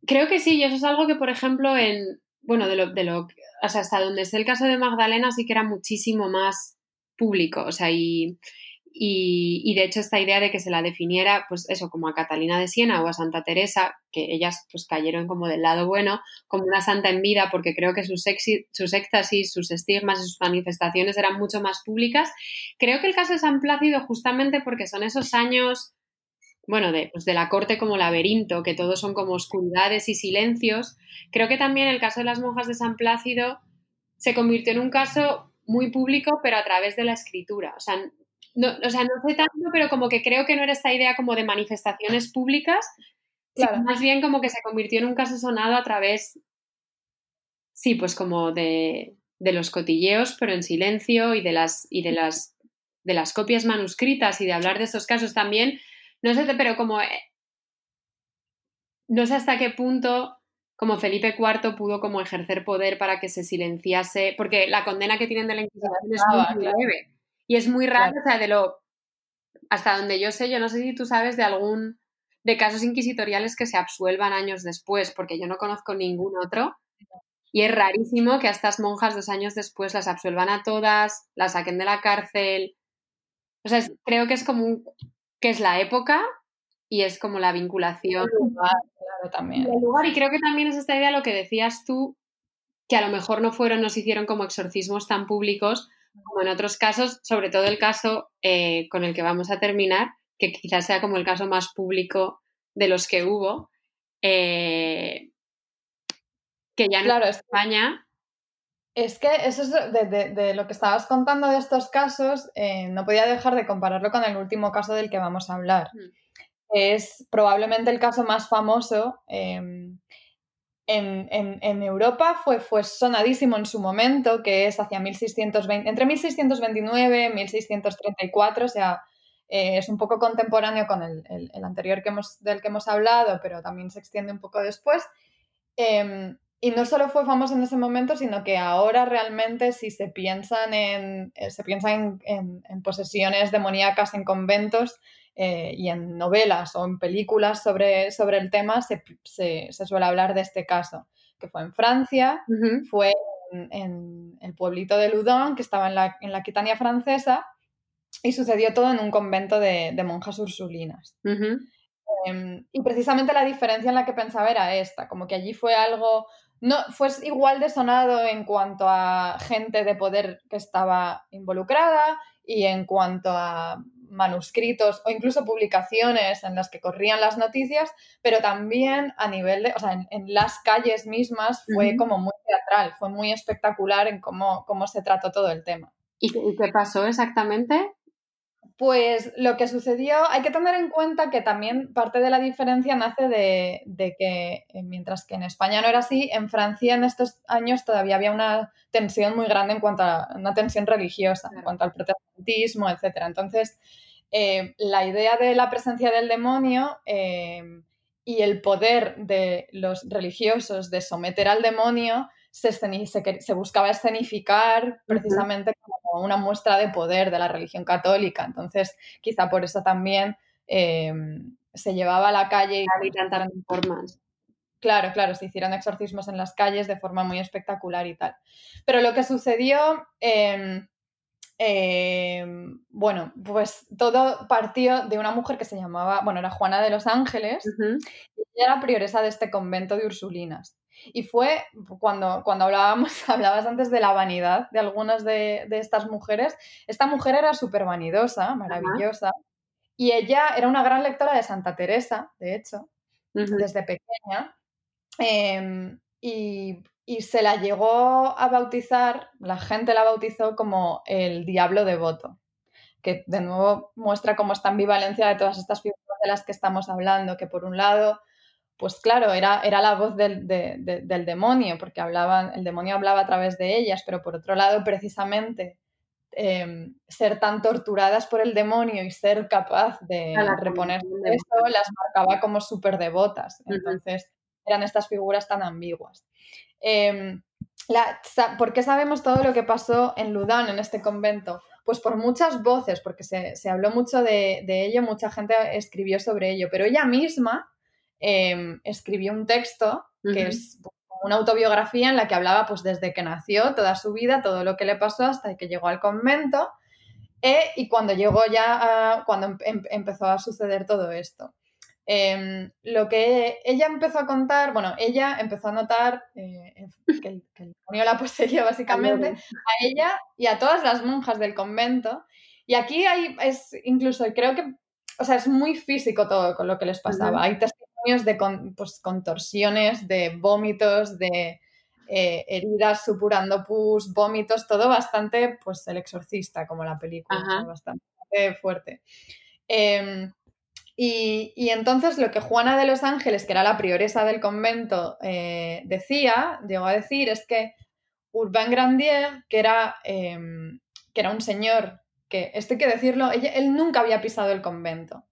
Creo que sí, y eso es algo que, por ejemplo, en, bueno, de lo, de lo, o sea, hasta donde es el caso de Magdalena sí que era muchísimo más público, o sea, y, y, de hecho esta idea de que se la definiera, pues eso, como a Catalina de Siena o a Santa Teresa, que ellas pues cayeron como del lado bueno, como una santa en vida, porque creo que sus, sus éxtasis, sus estigmas y sus manifestaciones eran mucho más públicas. Creo que el caso de San Plácido, justamente porque son esos años, bueno, de, pues de la corte como laberinto, que todos son como oscuridades y silencios, creo que también el caso de las monjas de San Plácido se convirtió en un caso muy público, pero a través de la escritura. O sea, no, o sea, no sé tanto, pero como que creo que no era esta idea como de manifestaciones públicas, sino más bien como que se convirtió en un caso sonado a través, sí, pues como de, de los cotilleos, pero en silencio y de las, y de las, de las copias manuscritas y de hablar de estos casos también. No sé, pero como... Eh, no sé hasta qué punto como Felipe IV pudo como ejercer poder para que se silenciase, porque la condena que tienen de la Inquisición es muy leve. Y es muy raro, o sea, de lo. Hasta donde yo sé, yo no sé si tú sabes de algún. de casos inquisitoriales que se absuelvan años después, porque yo no conozco ningún otro. Y es rarísimo que a estas monjas dos años después las absuelvan a todas, las saquen de la cárcel. O sea, creo que es como un, que es la época y es como la vinculación. claro, también. lugar, y creo que también es esta idea lo que decías tú, que a lo mejor no fueron, no se hicieron como exorcismos tan públicos, como en otros casos, sobre todo el caso eh, con el que vamos a terminar, que quizás sea como el caso más público de los que hubo, eh, que ya claro, en España. Es que eso es de, lo que estabas contando de estos casos, eh, no podía dejar de compararlo con el último caso del que vamos a hablar. Es probablemente el caso más famoso em, en, Europa fue, fue sonadísimo en su momento, que es hacia 1620, entre 1629 y 1634, o sea, eh, es un poco contemporáneo con el, anterior que hemos, del que hemos hablado, pero también se extiende un poco después. Em, y no solo fue famoso en ese momento, sino que ahora realmente si se piensan en, eh, se piensa en, en posesiones demoníacas en conventos, eh, y en novelas o en películas sobre, sobre el tema se, suele hablar de este caso, que fue en Francia, fue en, el pueblito de Loudun, que estaba en la, en la Quitania francesa, y sucedió todo en un convento de, monjas ursulinas. Em, y precisamente la diferencia en la que pensaba era esta, como que allí fue algo, no, fue igual de sonado en cuanto a gente de poder que estaba involucrada y en cuanto a manuscritos o incluso publicaciones en las que corrían las noticias, pero también a nivel de, o sea, en, las calles mismas fue como muy teatral, fue muy espectacular en cómo, cómo se trató todo el tema. ¿Y qué pasó exactamente? Pues lo que sucedió, hay que tener en cuenta que también parte de la diferencia nace de, que, eh, mientras que en España no era así, en Francia en estos años todavía había una tensión muy grande en cuanto a una tensión religiosa, en cuanto al protestantismo, etc. Entonces, eh, la idea de la presencia del demonio eh, y el poder de los religiosos de someter al demonio se, se, buscaba escenificar precisamente como una muestra de poder de la religión católica. Entonces, quizá por eso también eh, se llevaba a la calle y tantas formas. Claro, claro, se hicieron exorcismos en las calles de forma muy espectacular y tal. Pero lo que sucedió, em, em, bueno, pues todo partió de una mujer que se llamaba, bueno, era Juana de los Ángeles, y ella era prioresa de este convento de Ursulinas. Y fue cuando, cuando hablábamos, hablabas antes de la vanidad de algunas de, estas mujeres. Esta mujer era súper vanidosa, maravillosa. Y ella era una gran lectora de Santa Teresa, de hecho, desde pequeña. Em, y, y, se la llegó a bautizar, la gente la bautizó como el diablo devoto, que de nuevo muestra cómo está ambivalencia de todas estas figuras de las que estamos hablando, que por un lado pues claro, era, era la voz del, demonio, porque hablaban, el demonio hablaba a través de ellas, pero por otro lado, precisamente em, ser tan torturadas por el demonio y ser capaz de reponerse de esto las marcaba como súper devotas. Entonces eran estas figuras tan ambiguas. Em, ¿Por qué sabemos todo lo que pasó en Ludán, en este convento? Pues por muchas voces, porque se, habló mucho de, ello, mucha gente escribió sobre ello, pero ella misma em, escribió un texto que es una autobiografía en la que hablaba pues desde que nació, toda su vida, todo lo que le pasó hasta que llegó al convento e, y cuando llegó ya, cuando em, em, empezó a suceder todo esto. Lo que ella empezó a contar, bueno, ella empezó a notar eh, que, el, demonio la poseía básicamente a ella y a todas las monjas del convento. Y aquí hay, es incluso, creo que, o sea, es muy físico todo con lo que les pasaba. Hay testimonios de pues, contorsiones, de vómitos, de eh, heridas supurando pus, vómitos, todo bastante, pues el exorcista, como la película, bastante fuerte. Em, y, entonces lo que Juana de los Ángeles, que era la prioresa del convento, eh, decía, llegó a decir, es que Urbain Grandier, que era, em, que era un señor que, esto hay que decirlo, él nunca había pisado el convento,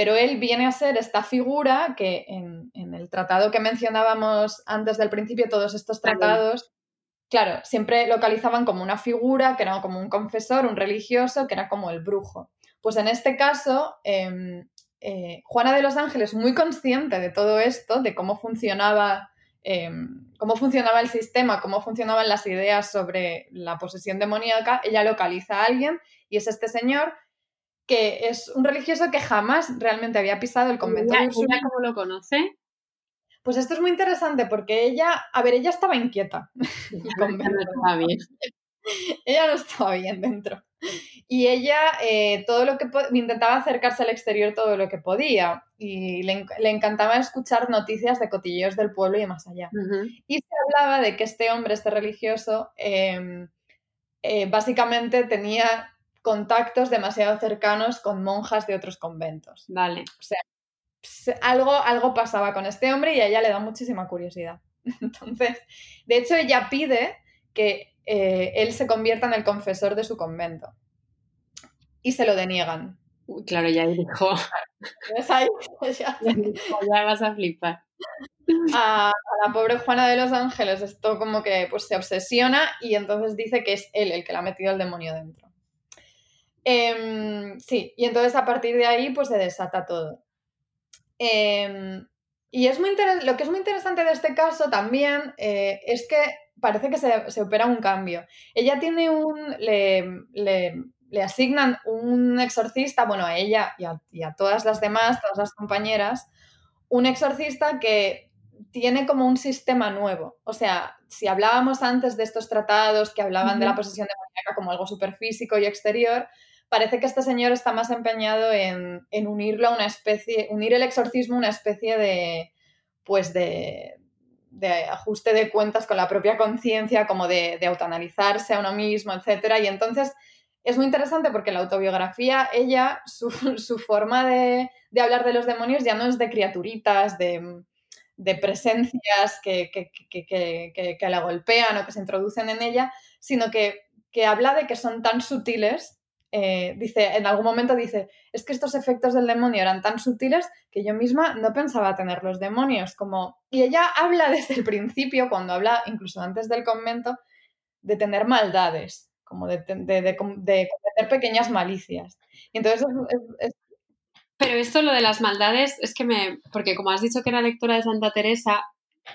pero él viene a ser esta figura que en, el tratado que mencionábamos antes del principio, todos estos tratados, claro, siempre localizaban como una figura, que era como un confesor, un religioso, que era como el brujo. Pues en este caso, em, eh, Juana de los Ángeles, muy consciente de todo esto, de cómo funcionaba, em, cómo funcionaba el sistema, cómo funcionaban las ideas sobre la posesión demoníaca, ella localiza a alguien y es este señor que es un religioso que jamás realmente había pisado el convento de cómo lo conoce? Pues esto es muy interesante porque ella, a ver, ella estaba inquieta. ella no estaba bien dentro. Y ella eh, todo lo que intentaba acercarse al exterior todo lo que podía y le, encantaba escuchar noticias de cotilleos del pueblo y más allá. Y se hablaba de que este hombre, este religioso, em, eh, básicamente tenía contactos demasiado cercanos con monjas de otros conventos. Vale. O sea, algo, algo pasaba con este hombre y a ella le da muchísima curiosidad. Entonces, de hecho, ella pide que eh, él se convierta en el confesor de su convento. Y se lo deniegan. claro, ya dijo. ya, vas a flipar. A, la pobre Juana de los Ángeles esto como que pues, se obsesiona y entonces dice que es él el que le ha metido el demonio dentro. Em, sí, y entonces a partir de ahí pues se desata todo. Em, y es muy lo que es muy interesante de este caso también eh, es que parece que se, opera un cambio. Ella tiene un. Le, asignan un exorcista, bueno, a ella y a, todas las demás, todas las compañeras, un exorcista que tiene como un sistema nuevo. O sea, si hablábamos antes de estos tratados que hablaban de la posesión demoníaca como algo superfísico y exterior, parece que este señor está más empeñado en, en unirlo a una especie, unir el exorcismo a una especie de, pues de, de ajuste de cuentas con la propia conciencia, como de, de, autoanalizarse a uno mismo, etc. Y entonces es muy interesante porque la autobiografía, ella, su, forma de, hablar de los demonios ya no es de criaturitas, de, presencias que, que, la golpean o que se introducen en ella, sino que, que habla de que son tan sutiles eh, dice, en algún momento dice, es que estos efectos del demonio eran tan sutiles que yo misma no pensaba tener los demonios, como... Y ella habla desde el principio, cuando habla, incluso antes del convento, de tener maldades, como de, de, cometer pequeñas malicias. Y entonces Pero esto, lo de las maldades, es que me... Porque como has dicho que era lectora de Santa Teresa,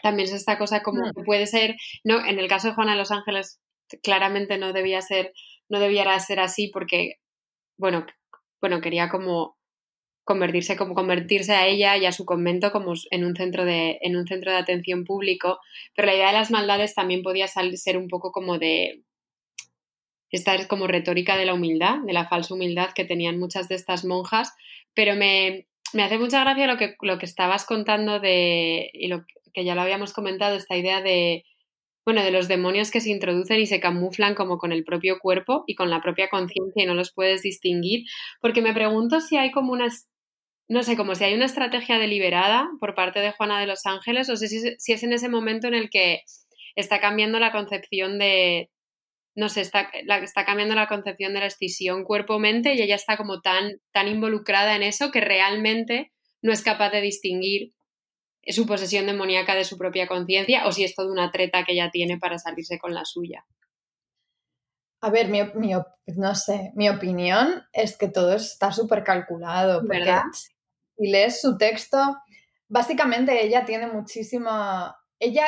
también es esta cosa como mm. que puede ser, no, en el caso de Juana de los Ángeles, claramente no debía ser no debiera ser así porque, bueno, bueno, quería como convertirse, como convertirse a ella y a su convento como en un centro de, en un centro de atención público, pero la idea de las maldades también podía ser un poco como de esta es como retórica de la humildad, de la falsa humildad que tenían muchas de estas monjas, pero me, me hace mucha gracia lo que, lo que estabas contando de, y lo que ya lo habíamos comentado, esta idea de, bueno, de los demonios que se introducen y se camuflan como con el propio cuerpo y con la propia conciencia y no los puedes distinguir, porque me pregunto si hay como una, no sé, como si hay una estrategia deliberada por parte de Juana de los Ángeles o si, si es en ese momento en el que está cambiando la concepción de, no sé, está, la, está cambiando la concepción de la escisión cuerpo-mente y ella está como tan, tan involucrada en eso que realmente no es capaz de distinguir su posesión demoníaca de su propia conciencia o si es toda una treta que ella tiene para salirse con la suya. A ver, mi, no sé, mi opinión es que todo está súper calculado. ¿Verdad? si lees su texto, básicamente ella tiene muchísima... Ella,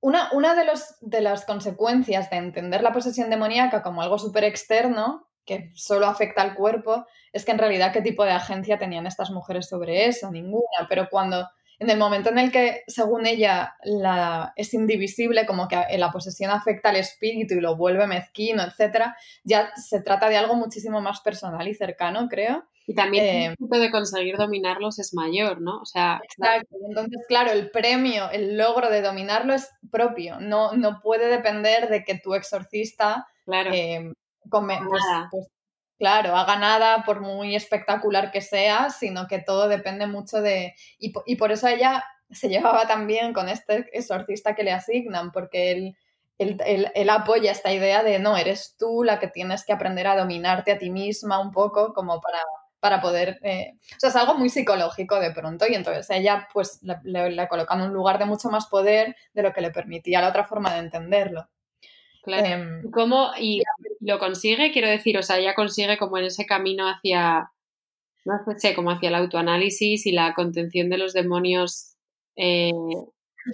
una, una de, los, de las consecuencias de entender la posesión demoníaca como algo súper externo, que solo afecta al cuerpo, es que en realidad qué tipo de agencia tenían estas mujeres sobre eso, ninguna. Pero cuando en el momento en el que, según ella, la, es indivisible, como que la posesión afecta al espíritu y lo vuelve mezquino, etc., ya se trata de algo muchísimo más personal y cercano, creo. Y también el punto eh, de conseguir dominarlos es mayor, ¿no? O sea, exacto. Entonces, claro, el premio, el logro de dominarlo es propio. No, no puede depender de que tu exorcista claro. Eh, come, pues, pues, claro, haga nada por muy espectacular que sea, sino que todo depende mucho de... Y, y por eso ella se llevaba también con este exorcista que le asignan, porque él, él, apoya esta idea de, no, eres tú la que tienes que aprender a dominarte a ti misma un poco como para, para poder... Eh... O sea, es algo muy psicológico de pronto y entonces ella pues le, le, coloca en un lugar de mucho más poder de lo que le permitía la otra forma de entenderlo. Claro. Em, ¿Cómo? Y lo consigue, quiero decir, o sea, ella consigue como en ese camino hacia, no sé, como hacia el autoanálisis y la contención de los demonios. Eh,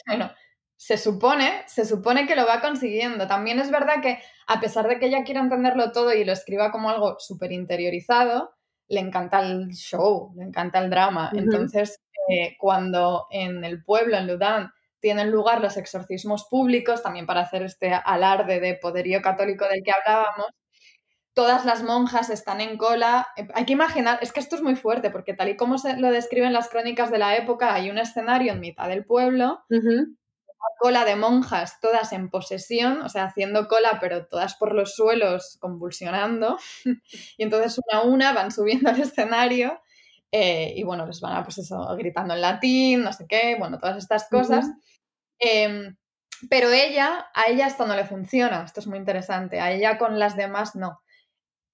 bueno, se supone, se supone que lo va consiguiendo. También es verdad que, a pesar de que ella quiera entenderlo todo y lo escriba como algo súper interiorizado, le encanta el show, le encanta el drama. Entonces, eh, cuando en el pueblo, en Ludán, tienen lugar los exorcismos públicos, también para hacer este alarde de poderío católico del que hablábamos. Todas las monjas están en cola. Hay que imaginar, es que esto es muy fuerte, porque tal y como se lo describen las crónicas de la época, hay un escenario en mitad del pueblo, una cola de monjas, todas en posesión, o sea, haciendo cola, pero todas por los suelos, convulsionando. y entonces una a una van subiendo al escenario eh, y bueno, les van a, pues eso, gritando en latín, no sé qué, bueno, todas estas cosas. Em, pero ella, a ella esto no le funciona, esto es muy interesante, a ella con las demás no.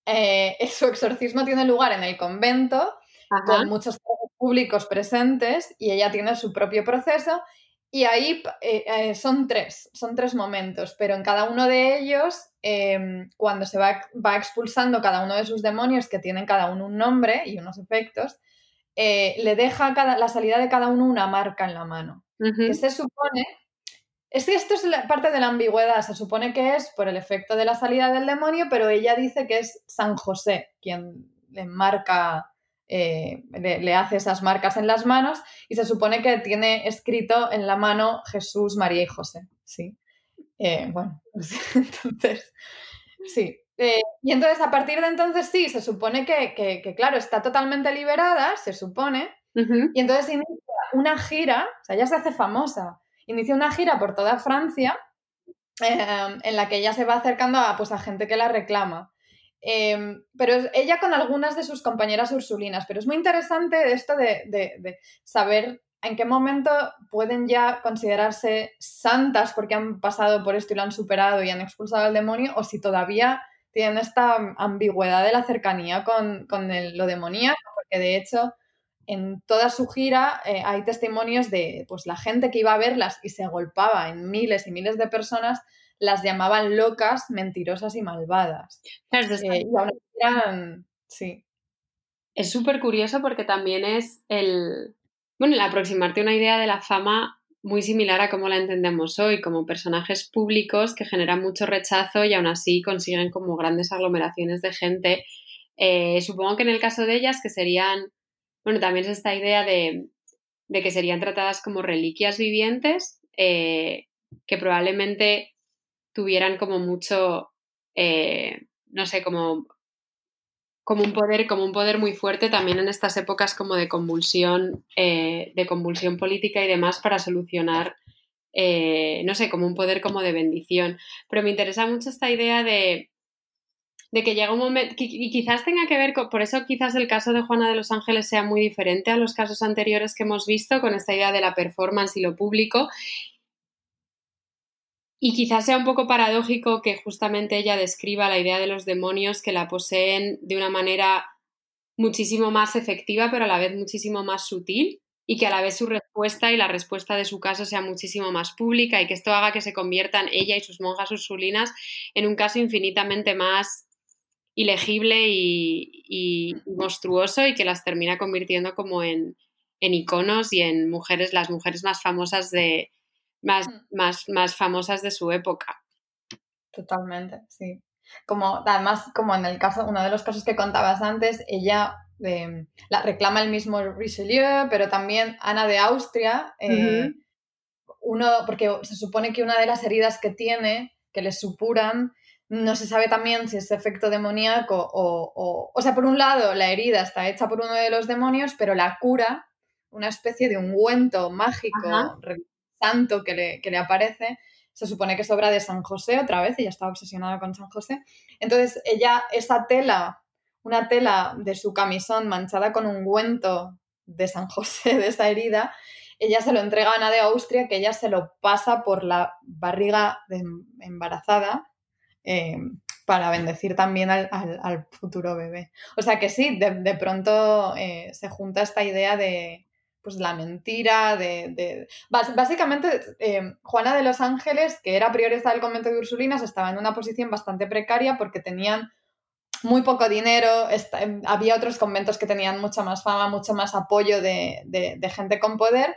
Eh, su exorcismo tiene lugar en el convento, con muchos públicos presentes, y ella tiene su propio proceso, y ahí eh, eh, son tres, son tres momentos, pero en cada uno de ellos, em, cuando se va, va, expulsando cada uno de sus demonios, que tienen cada uno un nombre y unos efectos, le deja cada, la salida de cada uno una marca en la mano. Que se supone, es que esto es parte de la ambigüedad, se supone que es por el efecto de la salida del demonio, pero ella dice que es San José quien le marca, eh, le, hace esas marcas en las manos y se supone que tiene escrito en la mano Jesús, María y José, sí. Eh, bueno, pues, entonces, sí. Eh, y entonces a partir de entonces sí, se supone que, que claro, está totalmente liberada, se supone, y entonces inicia una gira, o sea, ella se hace famosa, inicia una gira por toda Francia en la que ella se va acercando a, pues, a gente que la reclama. Em, pero ella con algunas de sus compañeras ursulinas, pero es muy interesante esto de, de, saber en qué momento pueden ya considerarse santas porque han pasado por esto y lo han superado y han expulsado al demonio, o si todavía tienen esta ambigüedad de la cercanía con, con lo demoníaco, porque de hecho en toda su gira eh, hay testimonios de pues, la gente que iba a verlas y se agolpaba en miles y miles de personas, las llamaban locas, mentirosas y malvadas. Eh, sí. Es súper curioso porque también es el, bueno, el aproximarte a una idea de la fama muy similar a cómo la entendemos hoy, como personajes públicos que generan mucho rechazo y aún así consiguen como grandes aglomeraciones de gente. Eh, supongo que en el caso de ellas, que serían bueno, también es esta idea de, que serían tratadas como reliquias vivientes, eh, que probablemente tuvieran como mucho, eh, no sé, como, como un poder, como un poder muy fuerte también en estas épocas como de convulsión, eh, de convulsión política y demás para solucionar, no sé, como un poder como de bendición. Pero me interesa mucho esta idea de, de que llega un momento, y quizás tenga que ver con, por eso quizás el caso de Juana de los Ángeles sea muy diferente a los casos anteriores que hemos visto con esta idea de la performance y lo público. Y quizás sea un poco paradójico que justamente ella describa la idea de los demonios que la poseen de una manera muchísimo más efectiva, pero a la vez muchísimo más sutil, y que a la vez su respuesta y la respuesta de su caso sea muchísimo más pública y que esto haga que se conviertan ella y sus monjas ursulinas en un caso infinitamente más ilegible y, monstruoso y que las termina convirtiendo como en, en iconos y en mujeres, las mujeres más famosas de, más, más, más famosas de su época. Totalmente, sí. Como, además, como en el caso, uno de los casos que contabas antes, ella em, la reclama el mismo Richelieu, pero también Ana de Austria, eh, uno, porque se supone que una de las heridas que tiene, que le supuran, no se sabe también si es efecto demoníaco o, o, o sea, por un lado, la herida está hecha por uno de los demonios, pero la cura, una especie de ungüento mágico tanto que le, que le aparece, se supone que es obra de San José otra vez, ella estaba obsesionada con San José. Entonces, ella, esa tela, una tela de su camisón manchada con ungüento de San José, de esa herida, ella se lo entrega a Ana de Austria, que ella se lo pasa por la barriga embarazada eh, para bendecir también al, al, futuro bebé. O sea que sí, de, de pronto eh, se junta esta idea de, pues la mentira, de... Básicamente, eh, Juana de los Ángeles, que era prioresa del convento de Ursulinas, estaba en una posición bastante precaria porque tenían muy poco dinero, em, había otros conventos que tenían mucha más fama, mucho más apoyo de, gente con poder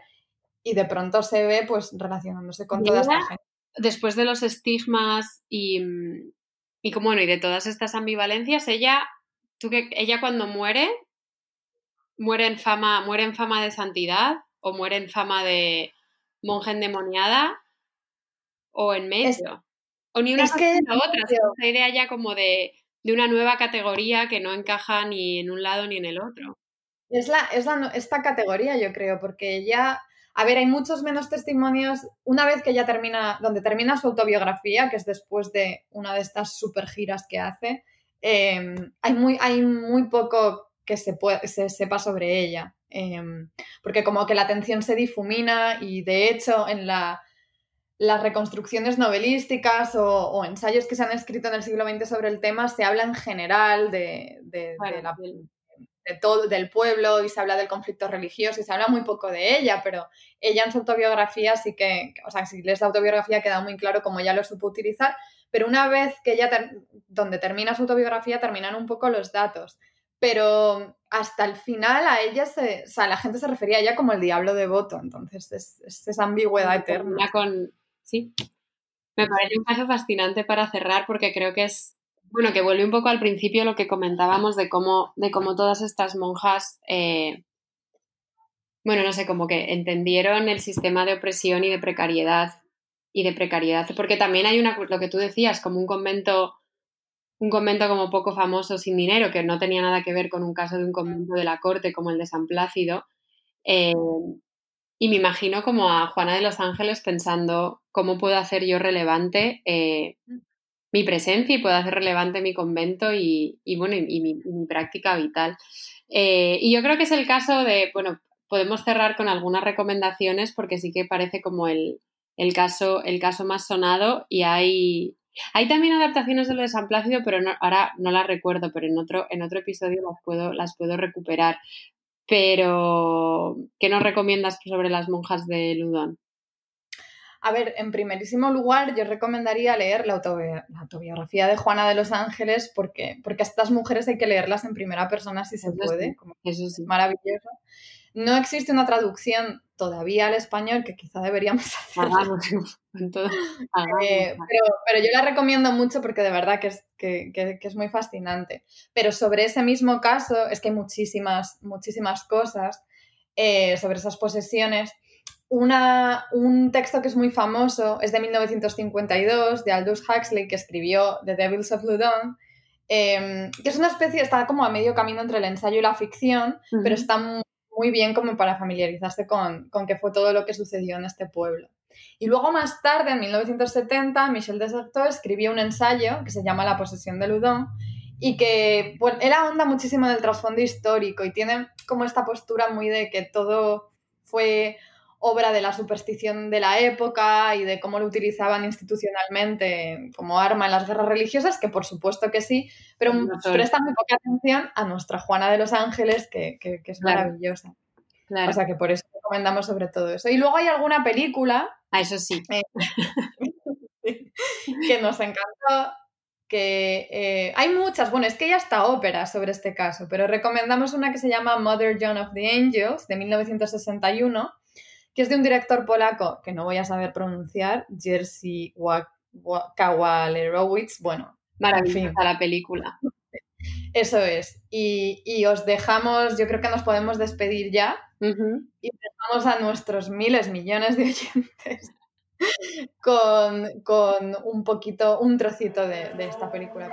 y de pronto se ve pues relacionándose con toda esta gente. Después de los estigmas y, y como bueno, y de todas estas ambivalencias, ella, tú que ella cuando muere, muere en fama, muere en fama de santidad o muere en fama de monja endemoniada o en medio. o ni una ni la otra. Esa idea ya como de, de, una nueva categoría que no encaja ni en un lado ni en el otro. Es, la, es la, esta categoría, yo creo, porque ya. A ver, hay muchos menos testimonios. Una vez que ya termina, donde termina su autobiografía, que es después de una de estas super giras que hace, eh, hay, muy, hay muy poco que se, puede, se sepa sobre ella. Em, porque como que la atención se difumina y de hecho en la, las reconstrucciones novelísticas o, ensayos que se han escrito en el siglo XX sobre el tema se habla en general de, de, todo, del pueblo y se habla del conflicto religioso y se habla muy poco de ella, pero ella en su autobiografía sí que, o sea, si lees la autobiografía queda muy claro cómo ella lo supo utilizar, pero una vez que ella, donde termina su autobiografía, terminan un poco los datos pero hasta el final a ella se, o sea, la gente se refería a ella como el diablo devoto, entonces es, esa ambigüedad eterna. Con, sí, me parece un caso fascinante para cerrar porque creo que es, bueno, que vuelve un poco al principio lo que comentábamos de cómo, de cómo todas estas monjas, eh, bueno, no sé, como que entendieron el sistema de opresión y de precariedad y de precariedad, porque también hay una, lo que tú decías, como un convento un convento como poco famoso sin dinero, que no tenía nada que ver con un caso de un convento de la corte como el de San Plácido. Eh, y me imagino como a Juana de los Ángeles pensando cómo puedo hacer yo relevante eh, mi presencia y puedo hacer relevante mi convento y, bueno, y, mi, práctica vital. Eh, y yo creo que es el caso de, bueno, podemos cerrar con algunas recomendaciones porque sí que parece como el, el caso, el caso más sonado y hay, hay también adaptaciones de lo de San Plácido, pero ahora no las recuerdo, pero en otro, en otro episodio las puedo, las puedo recuperar. Pero, ¿qué nos recomiendas sobre las monjas de Ludón? A ver, en primerísimo lugar, yo recomendaría leer la, autobiografía de Juana de los Ángeles porque, porque estas mujeres hay que leerlas en primera persona si se puede. eso sí. Maravilloso. No existe una traducción todavía al español que quizá deberíamos hacer. Eh, pero, yo la recomiendo mucho porque de verdad que es, que, es muy fascinante. Pero sobre ese mismo caso es que hay muchísimas, muchísimas cosas eh, sobre esas posesiones. Una, un texto que es muy famoso es de 1952 de Aldous Huxley que escribió The Devils of Ludon, em, que es una especie, está como a medio camino entre el ensayo y la ficción, pero está muy muy bien como para familiarizarse con, con qué fue todo lo que sucedió en este pueblo. Y luego más tarde, en 1970, Michel Desartaux escribió un ensayo que se llama La posesión de Ludon y que bueno, él ahonda muchísimo en el trasfondo histórico y tiene como esta postura muy de que todo fue obra de la superstición de la época y de cómo lo utilizaban institucionalmente como arma en las guerras religiosas, que por supuesto que sí, pero presta muy poca atención a nuestra Juana de los Ángeles, que, es maravillosa. O sea que por eso recomendamos sobre todo eso. Y luego hay alguna película. Ah, eso sí. Eh, que nos encantó. Que eh, hay muchas, bueno, es que ya está ópera sobre este caso, pero recomendamos una que se llama Mother John of the Angels de 1961 que es de un director polaco que no voy a saber pronunciar, Jerzy Kawalerowicz. Bueno, maravillosa la película. Eso es. Y, os dejamos, yo creo que nos podemos despedir ya y dejamos a nuestros miles, millones de oyentes con, un poquito, un trocito de, esta película.